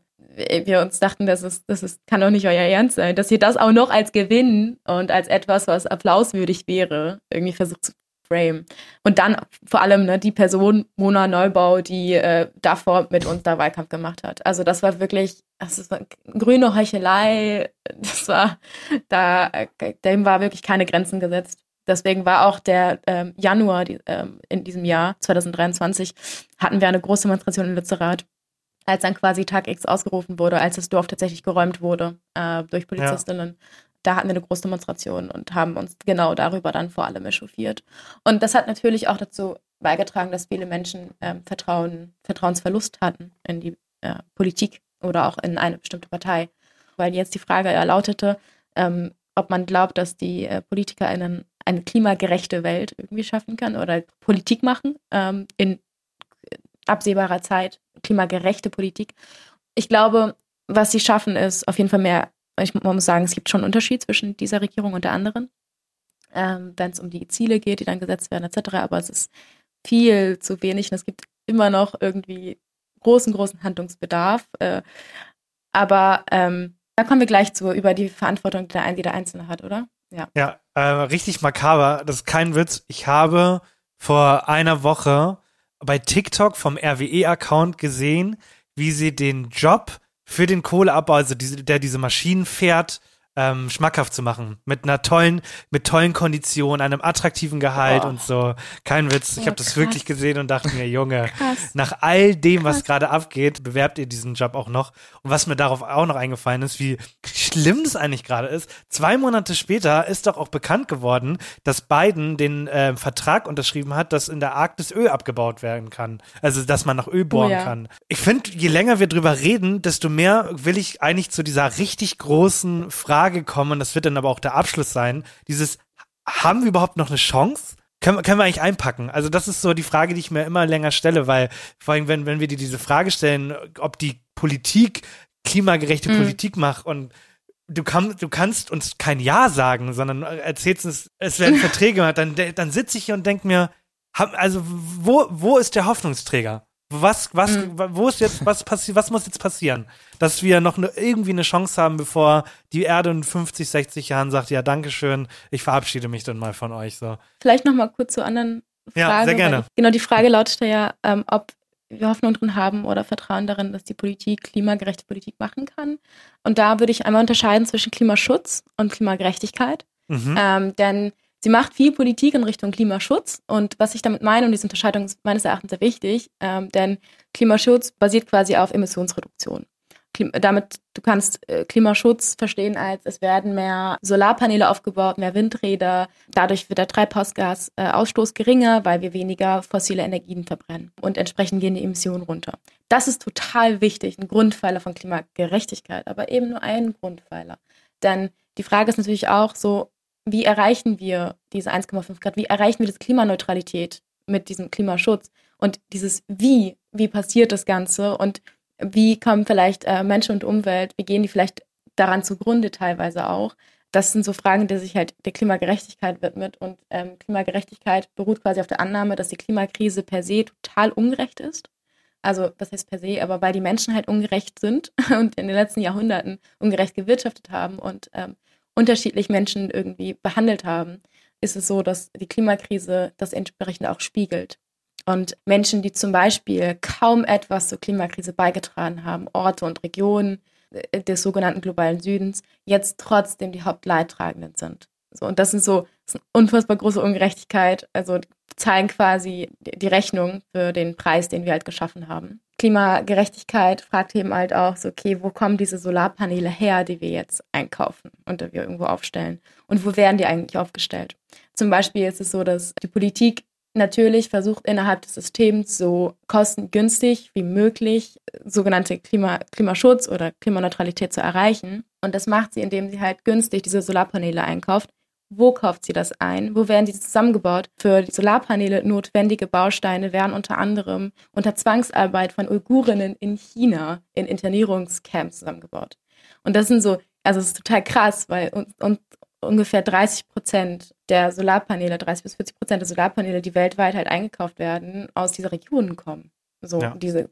K: wir uns dachten, das ist, das ist, kann doch nicht euer Ernst sein, dass ihr das auch noch als Gewinn und als etwas, was applauswürdig wäre, irgendwie versucht zu frame. Und dann vor allem ne, die Person Mona Neubau, die äh, davor mit uns da Wahlkampf gemacht hat. Also das war wirklich, das eine grüne Heuchelei. Das war, da, dem war wirklich keine Grenzen gesetzt. Deswegen war auch der ähm, Januar die, ähm, in diesem Jahr, 2023, hatten wir eine große Demonstration in Lützerath als dann quasi Tag X ausgerufen wurde, als das Dorf tatsächlich geräumt wurde äh, durch Polizistinnen. Da hatten wir eine große Demonstration und haben uns genau darüber dann vor allem echauffiert. Und das hat natürlich auch dazu beigetragen, dass viele Menschen ähm, Vertrauen, Vertrauensverlust hatten in die äh, Politik oder auch in eine bestimmte Partei. Weil jetzt die Frage lautete, ähm, ob man glaubt, dass die äh, PolitikerInnen eine klimagerechte Welt irgendwie schaffen kann oder Politik machen ähm, in absehbarer Zeit, klimagerechte Politik. Ich glaube, was sie schaffen, ist auf jeden Fall mehr, ich muss sagen, es gibt schon einen Unterschied zwischen dieser Regierung und der anderen, ähm, wenn es um die Ziele geht, die dann gesetzt werden, etc. Aber es ist viel zu wenig und es gibt immer noch irgendwie großen, großen Handlungsbedarf. Äh, aber ähm, Da kommen wir gleich zu, über die Verantwortung, die der, jeder Einzelne hat, oder? Ja.
A: Ja, äh, richtig makaber. Das ist kein Witz. Ich habe vor einer Woche bei TikTok vom RWE-Account gesehen, wie sie den Job für den Kohleabbau, also diese, der diese Maschinen fährt, ähm, schmackhaft zu machen. Mit einer tollen, mit tollen Konditionen, einem attraktiven Gehalt
K: Oh.
A: und so. Kein Witz. Ich
K: Oh,
A: habe das wirklich gesehen und dachte mir, Junge, (laughs)
K: Krass.
A: nach all dem, was
K: Krass.
A: gerade abgeht, bewerbt ihr diesen Job auch noch. Und was mir darauf auch noch eingefallen ist, wie schlimm das eigentlich gerade ist. Zwei Monate später ist doch auch bekannt geworden, dass Biden den äh, Vertrag unterschrieben hat, dass in der Arktis Öl abgebaut werden kann. Also, dass man nach Öl bohren
K: Oh ja.
A: kann. Ich finde, je länger wir drüber reden, desto mehr will ich eigentlich zu dieser richtig großen Frage kommen. Und das wird dann aber auch der Abschluss sein. Dieses, haben wir überhaupt noch eine Chance? Können, wir- können wir eigentlich einpacken? Also das ist so die Frage, die ich mir immer länger stelle, weil vor allem, wenn, wenn wir dir diese Frage stellen, ob die Politik klimagerechte
K: Mhm.
A: Politik macht und du, kann, du kannst uns kein Ja sagen, sondern erzählst uns, es werden (laughs) Verträge gemacht, dann, dann sitze ich hier und denke mir, also wo, wo ist der Hoffnungsträger? Was, was,
K: Mhm.
A: wo ist jetzt, was passiert, was muss jetzt passieren? Dass wir noch ne, irgendwie eine Chance haben, bevor die Erde in 50, 60 Jahren sagt, ja, Dankeschön, ich verabschiede mich dann mal von euch, so.
K: Vielleicht noch mal kurz zur anderen Frage.
A: Ja, sehr gerne.
K: weil- Genau, die Frage lautete ja, ähm, ob wir Hoffnung drin haben oder Vertrauen darin, dass die Politik klimagerechte Politik machen kann. Und da würde ich einmal unterscheiden zwischen Klimaschutz und Klimagerechtigkeit.
A: Mhm.
K: Ähm, denn sie macht viel Politik in Richtung Klimaschutz. Und was ich damit meine, und diese Unterscheidung ist meines Erachtens sehr wichtig, ähm, denn Klimaschutz basiert quasi auf Emissionsreduktion. Klim damit, du kannst äh, Klimaschutz verstehen als, es werden mehr Solarpaneele aufgebaut, mehr Windräder. Dadurch wird der Treibhausgasausstoß äh, geringer, weil wir weniger fossile Energien verbrennen. Und entsprechend gehen die Emissionen runter. Das ist total wichtig, ein Grundpfeiler von Klimagerechtigkeit, aber eben nur ein Grundpfeiler. Denn die Frage ist natürlich auch so, wie erreichen wir diese 1,5 Grad? Wie erreichen wir diese Klimaneutralität mit diesem Klimaschutz? Und dieses Wie, wie passiert das Ganze? Und wie kommen vielleicht äh, Mensch und Umwelt, wie gehen die vielleicht daran zugrunde teilweise auch? Das sind so Fragen, die sich halt der Klimagerechtigkeit widmet. Und ähm, Klimagerechtigkeit beruht quasi auf der Annahme, dass die Klimakrise per se total ungerecht ist. Also, was heißt per se, aber weil die Menschen halt ungerecht sind (laughs) und in den letzten Jahrhunderten ungerecht gewirtschaftet haben und ähm, unterschiedlich Menschen irgendwie behandelt haben, ist es so, dass die Klimakrise das entsprechend auch spiegelt. Und Menschen, die zum Beispiel kaum etwas zur Klimakrise beigetragen haben, Orte und Regionen äh, des sogenannten globalen Südens, jetzt trotzdem die Hauptleidtragenden sind. So, und das sind so das ist eine unfassbar große Ungerechtigkeit. Also zahlen quasi die die Rechnung für den Preis, den wir halt geschaffen haben. Klimagerechtigkeit fragt eben halt auch so, okay, wo kommen diese Solarpaneele her, die wir jetzt einkaufen und die wir irgendwo aufstellen? Und wo werden die eigentlich aufgestellt? Zum Beispiel ist es so, dass die Politik natürlich versucht, innerhalb des Systems so kostengünstig wie möglich äh, sogenannte Klima, Klimaschutz oder Klimaneutralität zu erreichen. Und das macht sie, indem sie halt günstig diese Solarpaneele einkauft. Wo kauft sie das ein? Wo werden die zusammengebaut? Für die Solarpaneele notwendige Bausteine werden unter anderem unter Zwangsarbeit von Uigurinnen in China in Internierungscamps zusammengebaut. Und das sind so, also es ist total krass, weil und, und ungefähr 30 Prozent der Solarpaneele, 30 bis 40 Prozent der Solarpaneele, die weltweit halt eingekauft werden, aus dieser Regionen kommen. So,
A: Ja.
K: diese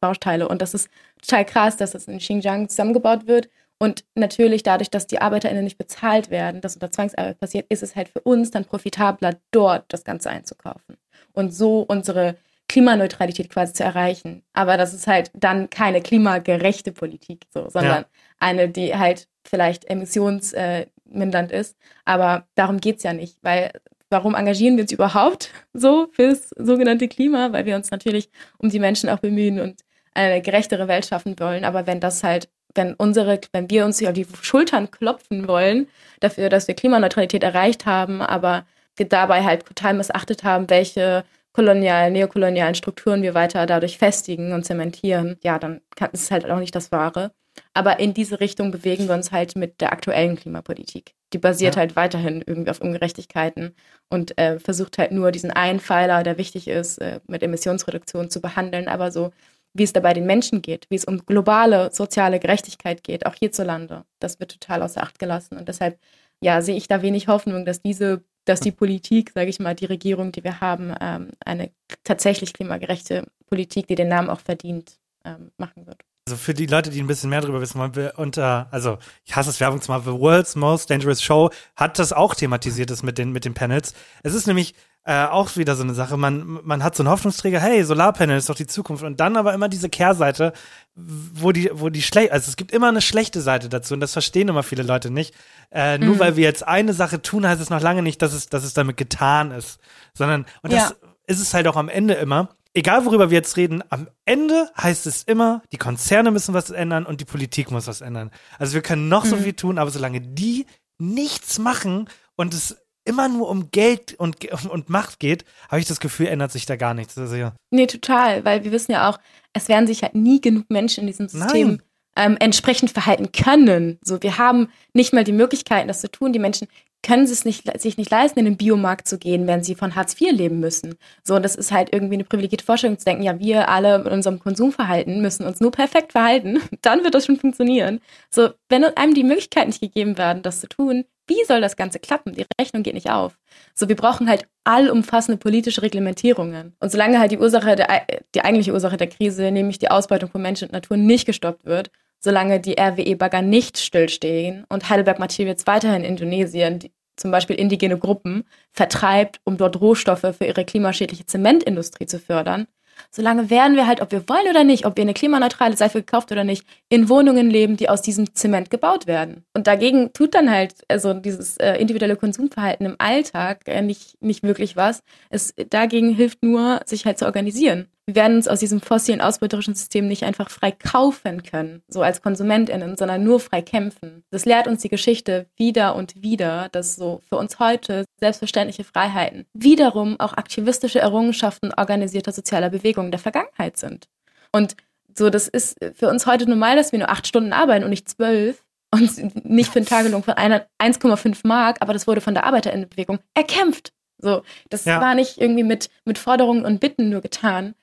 K: Bausteine. Und das ist total krass, dass das in Xinjiang zusammengebaut wird. Und natürlich dadurch, dass die ArbeiterInnen nicht bezahlt werden, das unter Zwangsarbeit passiert, ist es halt für uns dann profitabler, dort das Ganze einzukaufen. Und so unsere Klimaneutralität quasi zu erreichen. Aber das ist halt dann keine klimagerechte Politik, so, sondern
A: Ja.
K: eine, die halt vielleicht emissionsmindernd ist. Aber darum geht's ja nicht, weil warum engagieren wir uns überhaupt (laughs) so fürs sogenannte Klima? Weil wir uns natürlich um die Menschen auch bemühen und eine gerechtere Welt schaffen wollen. Aber wenn das halt, wenn unsere, wenn wir uns auf die Schultern klopfen wollen, dafür, dass wir Klimaneutralität erreicht haben, aber dabei halt total missachtet haben, welche kolonialen, neokolonialen Strukturen wir weiter dadurch festigen und zementieren, ja, dann kann, ist es halt auch nicht das Wahre. Aber in diese Richtung bewegen wir uns halt mit der aktuellen Klimapolitik. Die basiert
A: Ja.
K: halt weiterhin irgendwie auf Ungerechtigkeiten und äh, versucht halt nur diesen einen Pfeiler, der wichtig ist, äh, mit Emissionsreduktion zu behandeln, aber so wie es dabei den Menschen geht, wie es um globale soziale Gerechtigkeit geht, auch hierzulande, das wird total außer Acht gelassen. Und deshalb, ja, sehe ich da wenig Hoffnung, dass diese, dass die Politik, sage ich mal, die Regierung, die wir haben, ähm, eine tatsächlich klimagerechte Politik, die den Namen auch verdient, ähm, machen wird.
A: Also für die Leute, die ein bisschen mehr darüber wissen wollen, wir unter, also ich hasse es Werbung zu machen, The World's Most Dangerous Show hat das auch thematisiert, das mit den, mit den Panels. Es ist nämlich äh, auch wieder so eine Sache, man, man hat so einen Hoffnungsträger, hey, Solarpanel ist doch die Zukunft. Und dann aber immer diese Kehrseite, wo die, wo die schlecht, also es gibt immer eine schlechte Seite dazu und das verstehen immer viele Leute nicht. Äh, nur
K: Mhm.
A: weil wir jetzt eine Sache tun, heißt es noch lange nicht, dass es, dass es damit getan ist. Sondern, und das
K: Ja.
A: ist es halt auch am Ende immer. Egal worüber wir jetzt reden, am Ende heißt es immer, die Konzerne müssen was ändern und die Politik muss was ändern. Also wir können noch so
K: Mhm.
A: viel tun, aber solange die nichts machen und es immer nur um Geld und, und Macht geht, habe ich das Gefühl, ändert sich da gar nichts. Also, ja.
K: Nee, total, weil wir wissen ja auch, es werden sich halt nie genug Menschen in diesem System
A: Nein.
K: ähm, entsprechend verhalten können. So, wir haben nicht mal die Möglichkeiten, das zu tun. Die Menschen können es nicht, sich nicht leisten, in den Biomarkt zu gehen, wenn sie von Hartz IV leben müssen. So, und das ist halt irgendwie eine privilegierte Vorstellung zu denken, ja, wir alle mit unserem Konsumverhalten müssen uns nur perfekt verhalten, (laughs) dann wird das schon funktionieren. So, wenn einem die Möglichkeiten nicht gegeben werden, das zu tun, wie soll das Ganze klappen? Die Rechnung geht nicht auf. So, wir brauchen halt allumfassende politische Reglementierungen. Und solange halt die Ursache, der, die eigentliche Ursache der Krise, nämlich die Ausbeutung von Mensch und Natur, nicht gestoppt wird, solange die RWE-Bagger nicht stillstehen und Heidelberg Materials weiterhin Indonesien, die, zum Beispiel indigene Gruppen, vertreibt, um dort Rohstoffe für ihre klimaschädliche Zementindustrie zu fördern, solange werden wir halt, ob wir wollen oder nicht, ob wir eine klimaneutrale Seife gekauft oder nicht, in Wohnungen leben, die aus diesem Zement gebaut werden. Und dagegen tut dann halt also dieses äh, individuelle Konsumverhalten im Alltag äh, nicht, nicht wirklich was. Es dagegen hilft nur, sich halt zu organisieren. Wir werden uns aus diesem fossilen ausbeuterischen System nicht einfach frei kaufen können, so als KonsumentInnen, sondern nur frei kämpfen. Das lehrt uns die Geschichte wieder und wieder, dass so für uns heute selbstverständliche Freiheiten wiederum auch aktivistische Errungenschaften organisierter sozialer Bewegungen der Vergangenheit sind. Und so, das ist für uns heute normal, dass wir nur acht Stunden arbeiten und nicht zwölf und nicht für einen Tagelohn von einer 1,5 Mark, aber das wurde von der Arbeiterinnenbewegung erkämpft. So, das
A: Ja.
K: war nicht irgendwie mit, mit Forderungen und Bitten nur getan.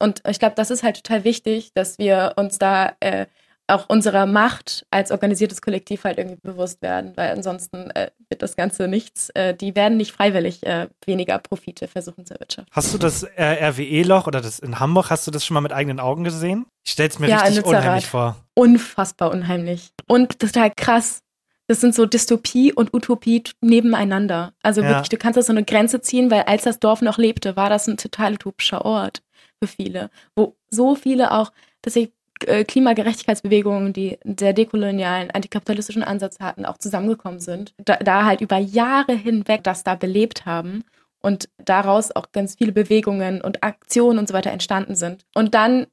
K: Und ich glaube, das ist halt total wichtig, dass wir uns da äh, auch unserer Macht als organisiertes Kollektiv halt irgendwie bewusst werden, weil ansonsten äh, wird das Ganze nichts. Äh, die werden nicht freiwillig äh, weniger Profite versuchen zu erwirtschaften.
A: Hast du das äh, RWE-Loch oder das in Hamburg, hast du das schon mal mit eigenen Augen gesehen? Ich stell's mir
K: Ja,
A: richtig unheimlich vor.
K: Unfassbar unheimlich. Und total krass. Das sind so Dystopie und Utopie nebeneinander. Also
A: Ja.
K: wirklich, du kannst da so eine Grenze ziehen, weil als das Dorf noch lebte, war das ein total utopischer Ort für viele, wo so viele auch tatsächlich äh, Klimagerechtigkeitsbewegungen, die sehr dekolonialen, antikapitalistischen Ansatz hatten, auch zusammengekommen sind. Da, da halt über Jahre hinweg das da belebt haben und daraus auch ganz viele Bewegungen und Aktionen und so weiter entstanden sind. Und dann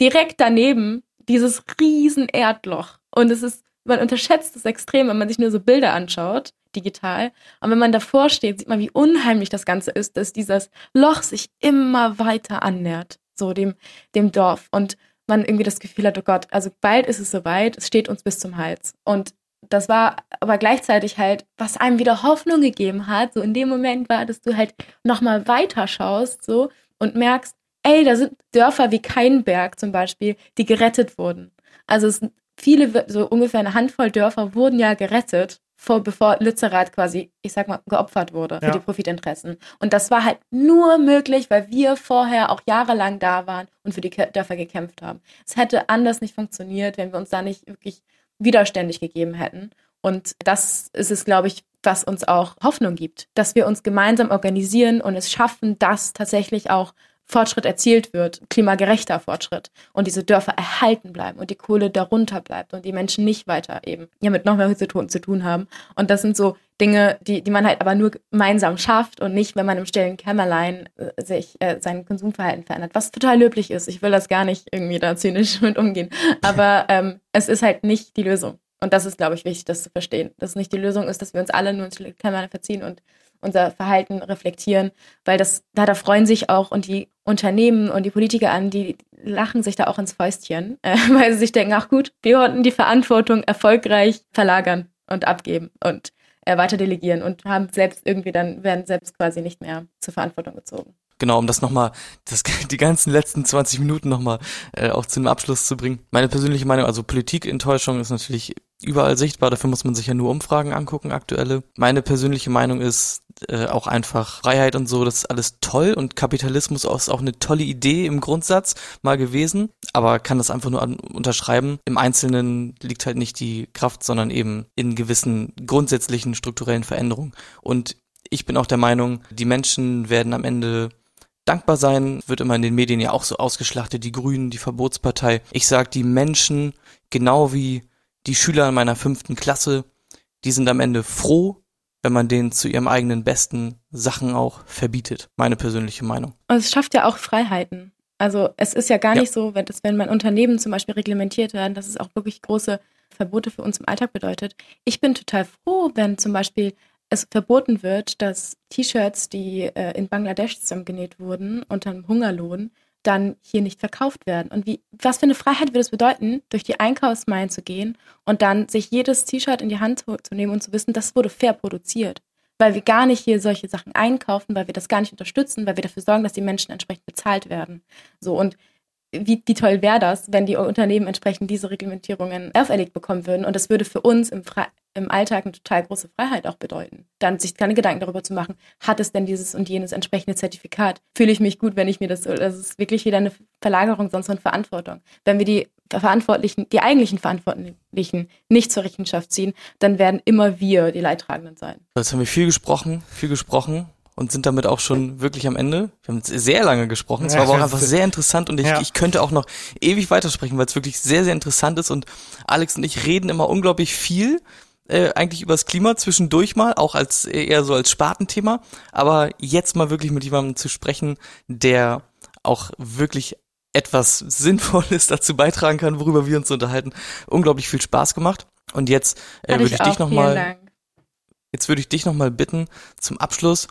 K: direkt daneben dieses riesen Erdloch. Und es ist, man unterschätzt es extrem, wenn man sich nur so Bilder anschaut, digital. Und wenn man davor steht, sieht man, wie unheimlich das Ganze ist, dass dieses Loch sich immer weiter annähert, so dem, dem Dorf. Und man irgendwie das Gefühl hat, oh Gott, also bald ist es soweit, es steht uns bis zum Hals. Und das war aber gleichzeitig halt, was einem wieder Hoffnung gegeben hat, so in dem Moment war, dass du halt nochmal weiter schaust, so, und merkst, ey, da sind Dörfer wie Keinberg zum Beispiel, die gerettet wurden. Also es viele, so ungefähr eine Handvoll Dörfer wurden ja gerettet, vor, bevor Lützerath quasi, ich sag mal, geopfert wurde für
A: Ja.
K: die Profitinteressen. Und das war halt nur möglich, weil wir vorher auch jahrelang da waren und für die Dörfer gekämpft haben. Es hätte anders nicht funktioniert, wenn wir uns da nicht wirklich widerständig gegeben hätten. Und das ist es, glaube ich, was uns auch Hoffnung gibt, dass wir uns gemeinsam organisieren und es schaffen, dass tatsächlich auch Fortschritt erzielt wird, klimagerechter Fortschritt und diese Dörfer erhalten bleiben und die Kohle darunter bleibt und die Menschen nicht weiter eben ja mit noch mehr zu tun, zu tun haben. Und das sind so Dinge, die, die man halt aber nur gemeinsam schafft und nicht, wenn man im stillen Kämmerlein äh, sich äh, sein Konsumverhalten verändert, was total löblich ist. Ich will das gar nicht irgendwie da zynisch (laughs) mit umgehen. Aber ähm, es ist halt nicht die Lösung. Und das ist, glaube ich, wichtig, das zu verstehen. Dass es nicht die Lösung ist, dass wir uns alle nur ins Kämmerlein verziehen und unser Verhalten reflektieren, weil das, da, da freuen sich auch und die Unternehmen und die Politiker an, die lachen sich da auch ins Fäustchen, (laughs) äh, weil sie sich denken, ach gut, wir konnten die Verantwortung erfolgreich verlagern und abgeben und äh, weiter delegieren und haben selbst irgendwie dann, werden selbst quasi nicht mehr zur Verantwortung gezogen.
J: Genau, um das nochmal, das, (laughs) die ganzen letzten 20 Minuten nochmal äh, auch zu einem Abschluss zu bringen. Meine persönliche Meinung, also Politikenttäuschung ist natürlich überall sichtbar. Dafür muss man sich ja nur Umfragen angucken, aktuelle. Meine persönliche Meinung ist äh, auch einfach Freiheit und so, das ist alles toll und Kapitalismus ist auch eine tolle Idee im Grundsatz mal gewesen, aber kann das einfach nur an, unterschreiben. Im Einzelnen liegt halt nicht die Kraft, sondern eben in gewissen grundsätzlichen strukturellen Veränderungen. Und ich bin auch der Meinung, die Menschen werden am Ende dankbar sein, wird immer in den Medien ja auch so ausgeschlachtet, die Grünen, die Verbotspartei. Ich sag, die Menschen, genau wie die Schüler in meiner fünften Klasse, die sind am Ende froh, wenn man denen zu ihrem eigenen besten Sachen auch verbietet. Meine persönliche Meinung.
K: Und es schafft ja auch Freiheiten. Also es ist ja gar ja. nicht so, wenn, das, wenn man Unternehmen zum Beispiel reglementiert werden, dass es auch wirklich große Verbote für uns im Alltag bedeutet. Ich bin total froh, wenn zum Beispiel es verboten wird, dass T-Shirts, die äh, in Bangladesch zusammengenäht wurden, unter einem Hungerlohn, dann hier nicht verkauft werden. Und wie, was für eine Freiheit würde es bedeuten, durch die Einkaufsmeilen zu gehen und dann sich jedes T-Shirt in die Hand zu, zu, nehmen und zu wissen, das wurde fair produziert. Weil wir gar nicht hier solche Sachen einkaufen, weil wir das gar nicht unterstützen, weil wir dafür sorgen, dass die Menschen entsprechend bezahlt werden. So und wie, wie toll wäre das, wenn die Unternehmen entsprechend diese Reglementierungen auferlegt bekommen würden. Und das würde für uns im, Fre im Alltag eine total große Freiheit auch bedeuten. Dann sich keine Gedanken darüber zu machen, hat es denn dieses und jenes entsprechende Zertifikat? Fühle ich mich gut, wenn ich mir das das ist wirklich wieder eine Verlagerung sonst von Verantwortung. Wenn wir die Verantwortlichen, die eigentlichen Verantwortlichen nicht zur Rechenschaft ziehen, dann werden immer wir die Leidtragenden sein.
J: Jetzt haben wir viel gesprochen, viel gesprochen und sind damit auch schon wirklich am Ende. Wir haben sehr lange gesprochen. Es war aber auch einfach sehr interessant und ich, ja. ich könnte auch noch ewig weitersprechen, weil es wirklich sehr, sehr interessant ist und Alex und ich reden immer unglaublich viel äh, eigentlich übers Klima zwischendurch mal, auch als eher so als Spartenthema, aber jetzt mal wirklich mit jemandem zu sprechen, der auch wirklich etwas Sinnvolles (laughs) dazu beitragen kann, worüber wir uns unterhalten. Unglaublich viel Spaß gemacht. Und jetzt äh, würde ich, ich dich nochmal, jetzt würde ich dich nochmal bitten, zum Abschluss,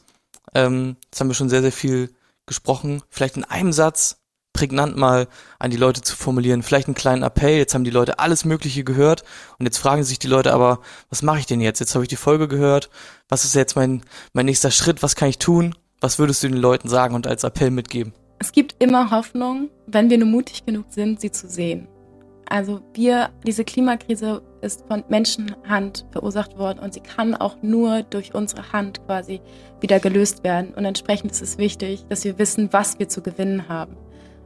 J: ähm, jetzt haben wir schon sehr, sehr viel gesprochen, vielleicht in einem Satz prägnant mal an die Leute zu formulieren. Vielleicht einen kleinen Appell. Jetzt haben die Leute alles Mögliche gehört und jetzt fragen sich die Leute aber, was mache ich denn jetzt? Jetzt habe ich die Folge gehört. Was ist jetzt mein, mein nächster Schritt? Was kann ich tun? Was würdest du den Leuten sagen und als Appell mitgeben?
K: Es gibt immer Hoffnung, wenn wir nur mutig genug sind, sie zu sehen. Also wir, diese Klimakrise ist von Menschenhand verursacht worden und sie kann auch nur durch unsere Hand quasi wieder gelöst werden. Und entsprechend ist es wichtig, dass wir wissen, was wir zu gewinnen haben.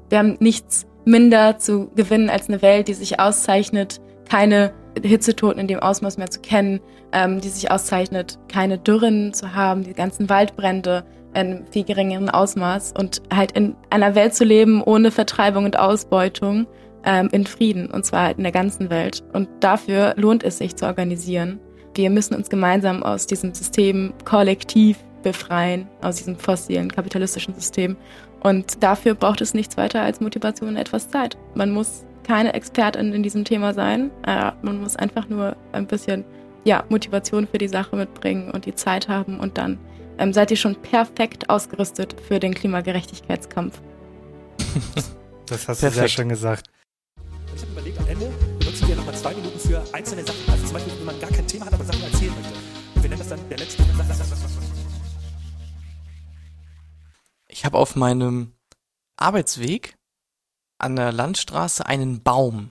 K: Wir haben nichts minder zu gewinnen als eine Welt, die sich auszeichnet, keine Hitzetoten in dem Ausmaß mehr zu kennen, ähm, die sich auszeichnet, keine Dürren zu haben, die ganzen Waldbrände in viel geringeren Ausmaß und halt in einer Welt zu leben ohne Vertreibung und Ausbeutung ähm, in Frieden und zwar halt in der ganzen Welt. Und dafür lohnt es sich zu organisieren. Wir müssen uns gemeinsam aus diesem System kollektiv befreien, aus diesem fossilen kapitalistischen System und dafür braucht es nichts weiter als Motivation und etwas Zeit. Man muss keine Expertin in diesem Thema sein. Äh, man muss einfach nur ein bisschen ja, Motivation für die Sache mitbringen und die Zeit haben und dann ähm, seid ihr schon perfekt ausgerüstet für den Klimagerechtigkeitskampf.
A: das hast Perfekt. du sehr schön gesagt.
B: Ich habe überlegt, am Ende benutzen wir nochmal zwei Minuten für einzelne Sachen.
J: Ich habe auf meinem Arbeitsweg an der Landstraße einen Baum.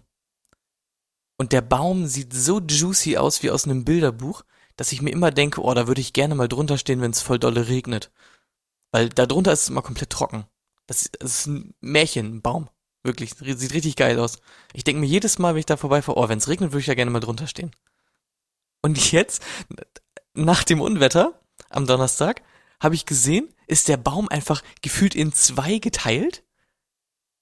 J: Und der Baum sieht so juicy aus wie aus einem Bilderbuch, dass ich mir immer denke, oh, da würde ich gerne mal drunter stehen, wenn es voll dolle regnet. Weil da drunter ist es immer komplett trocken. Das, ist ein Märchen, ein Baum. Wirklich, sieht richtig geil aus. Ich denke mir jedes Mal, wenn ich da vorbeifahre, oh, wenn es regnet, würde ich ja gerne mal drunter stehen. Und jetzt, nach dem Unwetter am Donnerstag, habe ich gesehen, ist der Baum einfach gefühlt in zwei geteilt.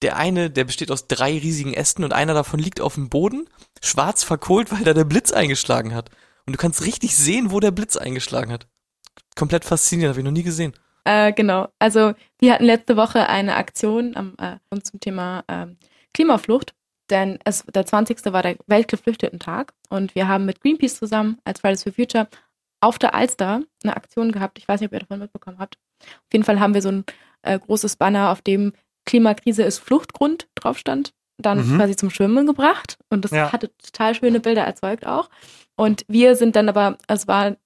J: Der eine, der besteht aus drei riesigen Ästen und einer davon liegt auf dem Boden, schwarz verkohlt, weil da der Blitz eingeschlagen hat. Und du kannst richtig sehen, wo der Blitz eingeschlagen hat. Komplett faszinierend, habe ich noch nie gesehen.
K: Äh, genau. Also wir hatten letzte Woche eine Aktion am, äh, zum Thema äh, Klimaflucht, denn es, der 20. war der Weltgeflüchtetentag und wir haben mit Greenpeace zusammen als Fridays for Future auf der Alster eine Aktion gehabt. Ich weiß nicht, ob ihr davon mitbekommen habt. Auf jeden Fall haben wir so ein äh, großes Banner, auf dem Klimakrise ist Fluchtgrund drauf stand, dann mhm. quasi zum Schwimmen gebracht. Und das ja. hatte total schöne Bilder erzeugt auch. Und wir sind dann aber, es war,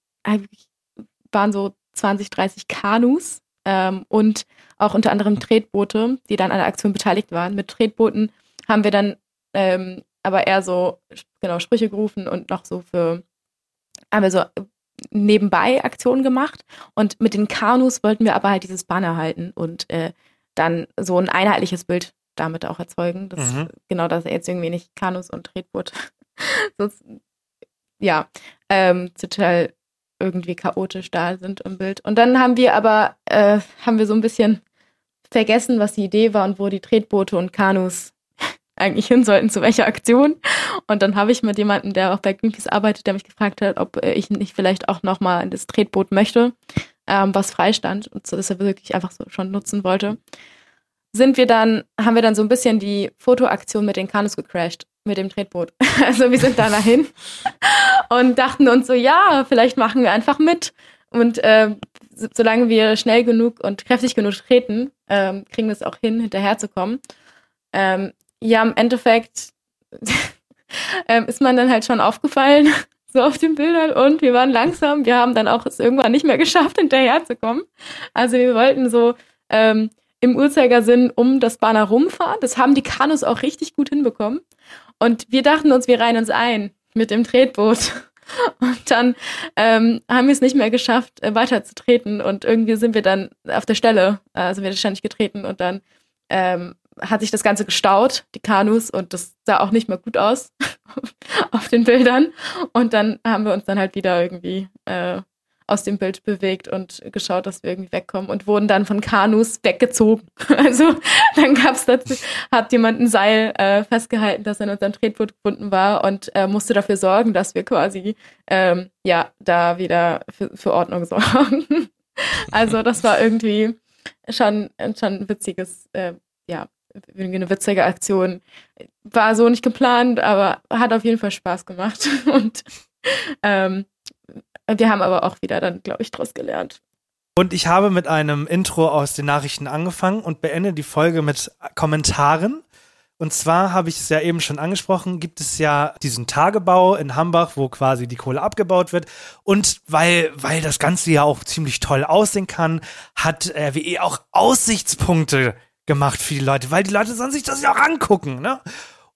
K: waren so 20, 30 Kanus ähm, und auch unter anderem Tretboote, die dann an der Aktion beteiligt waren. Mit Tretbooten haben wir dann ähm, aber eher so, genau, Sprüche gerufen und noch so für, haben wir so nebenbei Aktionen gemacht. Und mit den Kanus wollten wir aber halt dieses Banner halten und äh, dann so ein einheitliches Bild damit auch erzeugen. Das,
A: Mhm.
K: Genau, dass jetzt irgendwie nicht Kanus und Tretboot (laughs) sonst, ja, ähm, total irgendwie chaotisch da sind im Bild. Und dann haben wir aber, äh, haben wir so ein bisschen vergessen, was die Idee war und wo die Tretboote und Kanus eigentlich hin sollten, zu welcher Aktion. Und dann habe ich mit jemandem, der auch bei Greenpeace arbeitet, der mich gefragt hat, ob äh, ich nicht vielleicht auch nochmal in das Tretboot möchte, ähm, was frei stand und so, dass er wirklich einfach so schon nutzen wollte. Sind wir dann, haben wir dann so ein bisschen die Fotoaktion mit den Kanus gecrashed, mit dem Tretboot. (laughs) Also wir sind da dahin und dachten uns so, ja, vielleicht machen wir einfach mit. Und äh, so- solange wir schnell genug und kräftig genug treten, ähm, kriegen wir es auch hin, hinterherzukommen. Ähm, ja, im Endeffekt (laughs) ähm, ist man dann halt schon aufgefallen, (laughs) so auf den Bildern und wir waren langsam. Wir haben dann auch es irgendwann nicht mehr geschafft, (laughs) hinterherzukommen. Also wir wollten so ähm, im Uhrzeigersinn um das Banner rumfahren. Das haben die Kanus auch richtig gut hinbekommen. Und wir dachten uns, wir reihen uns ein mit dem Tretboot. Und dann ähm, haben wir es nicht mehr geschafft, äh, weiter zu treten. Und irgendwie sind wir dann auf der Stelle, sind wir ständig getreten und dann ähm, hat sich das Ganze gestaut, die Kanus, und das sah auch nicht mehr gut aus (laughs) auf den Bildern. Und dann haben wir uns dann halt wieder irgendwie äh, aus dem Bild bewegt und geschaut, dass wir irgendwie wegkommen und wurden dann von Kanus weggezogen. (laughs) Also dann gab's dazu, hat jemand ein Seil äh, festgehalten, das in unserem Tretboot gebunden war und äh, musste dafür sorgen, dass wir quasi ähm, ja da wieder für, für Ordnung sorgen. (laughs) Also das war irgendwie schon, schon ein witziges, äh, ja, irgendwie eine witzige Aktion. War so nicht geplant, aber hat auf jeden Fall Spaß gemacht. (laughs) Und ähm, wir haben aber auch wieder dann, glaube ich, draus gelernt.
A: Und ich habe mit einem Intro aus den Nachrichten angefangen und beende die Folge mit Kommentaren. Und zwar habe ich es ja eben schon angesprochen, gibt es ja diesen Tagebau in Hambach, wo quasi die Kohle abgebaut wird. Und weil, weil das Ganze ja auch ziemlich toll aussehen kann, hat RWE auch Aussichtspunkte gemacht für die Leute, weil die Leute sollen sich das ja auch angucken, ne?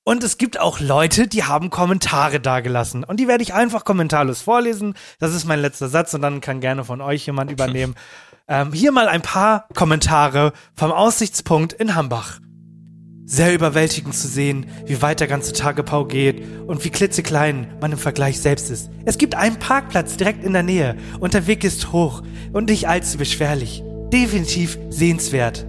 A: Und es gibt auch Leute, die haben Kommentare dagelassen. Und die werde ich einfach kommentarlos vorlesen. Das ist mein letzter Satz und dann kann gerne von euch jemand übernehmen. ähm, hier mal ein paar Kommentare vom Aussichtspunkt in Hambach. Sehr überwältigend zu sehen, wie weit der ganze Tagebau geht und wie klitzeklein man im Vergleich selbst ist. Es gibt einen Parkplatz direkt in der Nähe und der Weg ist hoch und nicht allzu beschwerlich. Definitiv sehenswert.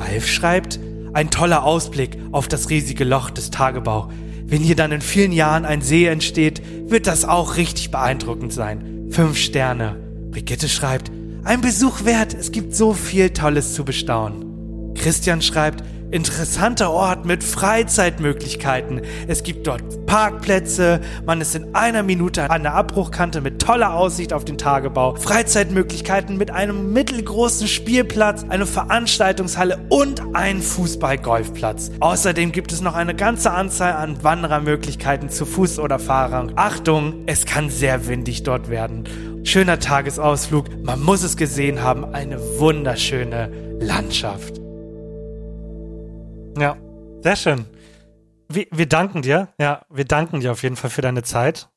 A: Ralf schreibt, ein toller Ausblick auf das riesige Loch des Tagebau. Wenn hier dann in vielen Jahren ein See entsteht, wird das auch richtig beeindruckend sein. Fünf Sterne. Brigitte schreibt, ein Besuch wert, es gibt so viel Tolles zu bestaunen. Christian schreibt, interessanter Ort mit Freizeitmöglichkeiten. Es gibt dort Parkplätze, man ist in einer Minute an der Abbruchkante mit toller Aussicht auf den Tagebau, Freizeitmöglichkeiten mit einem mittelgroßen Spielplatz, eine Veranstaltungshalle und einen Fußball-Golfplatz. Außerdem gibt es noch eine ganze Anzahl an Wanderermöglichkeiten zu Fuß oder Fahrrad. Achtung, es kann sehr windig dort werden. Schöner Tagesausflug, man muss es gesehen haben, eine wunderschöne Landschaft. Ja, sehr schön. Wir, wir danken dir. Ja, wir danken dir auf jeden Fall für deine Zeit.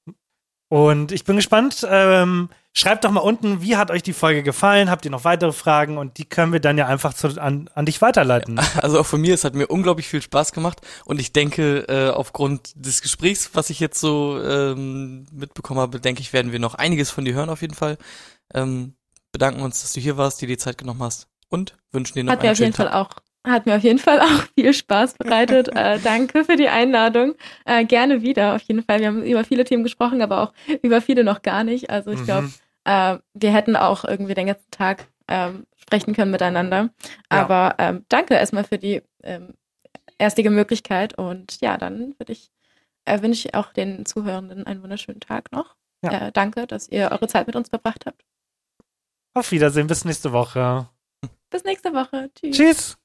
A: Und ich bin gespannt. Ähm, schreibt doch mal unten, wie hat euch die Folge gefallen? Habt ihr noch weitere Fragen? Und die können wir dann ja einfach zu, an, an dich weiterleiten. (laughs)
J: Also auch von mir, es hat mir unglaublich viel Spaß gemacht und ich denke, äh, aufgrund des Gesprächs, was ich jetzt so ähm, mitbekommen habe, denke ich, werden wir noch einiges von dir hören auf jeden Fall. Ähm, bedanken uns, dass du hier warst, dir die Zeit genommen hast und wünschen dir noch
K: Hat
J: einen
K: mir auf jeden
J: schönen
K: Fall
J: Tag.
K: auch hat mir auf jeden Fall (laughs) auch viel Spaß bereitet. äh, danke für die Einladung. Äh, gerne wieder, auf jeden Fall. Wir haben über viele Themen gesprochen, aber auch über viele noch gar nicht. Also ich
A: Mhm.
K: glaube, äh, wir hätten auch irgendwie den ganzen Tag ähm, sprechen können miteinander.
A: Ja.
K: Aber ähm, danke erstmal für die ähm, erstige Möglichkeit. Und ja, dann würde ich, äh, wünsche ich auch den Zuhörenden einen wunderschönen Tag noch.
A: Ja.
K: Äh, danke, dass ihr eure Zeit mit uns verbracht habt.
A: Auf Wiedersehen, bis nächste Woche.
K: Bis nächste Woche. Tschüss.
A: Tschüss.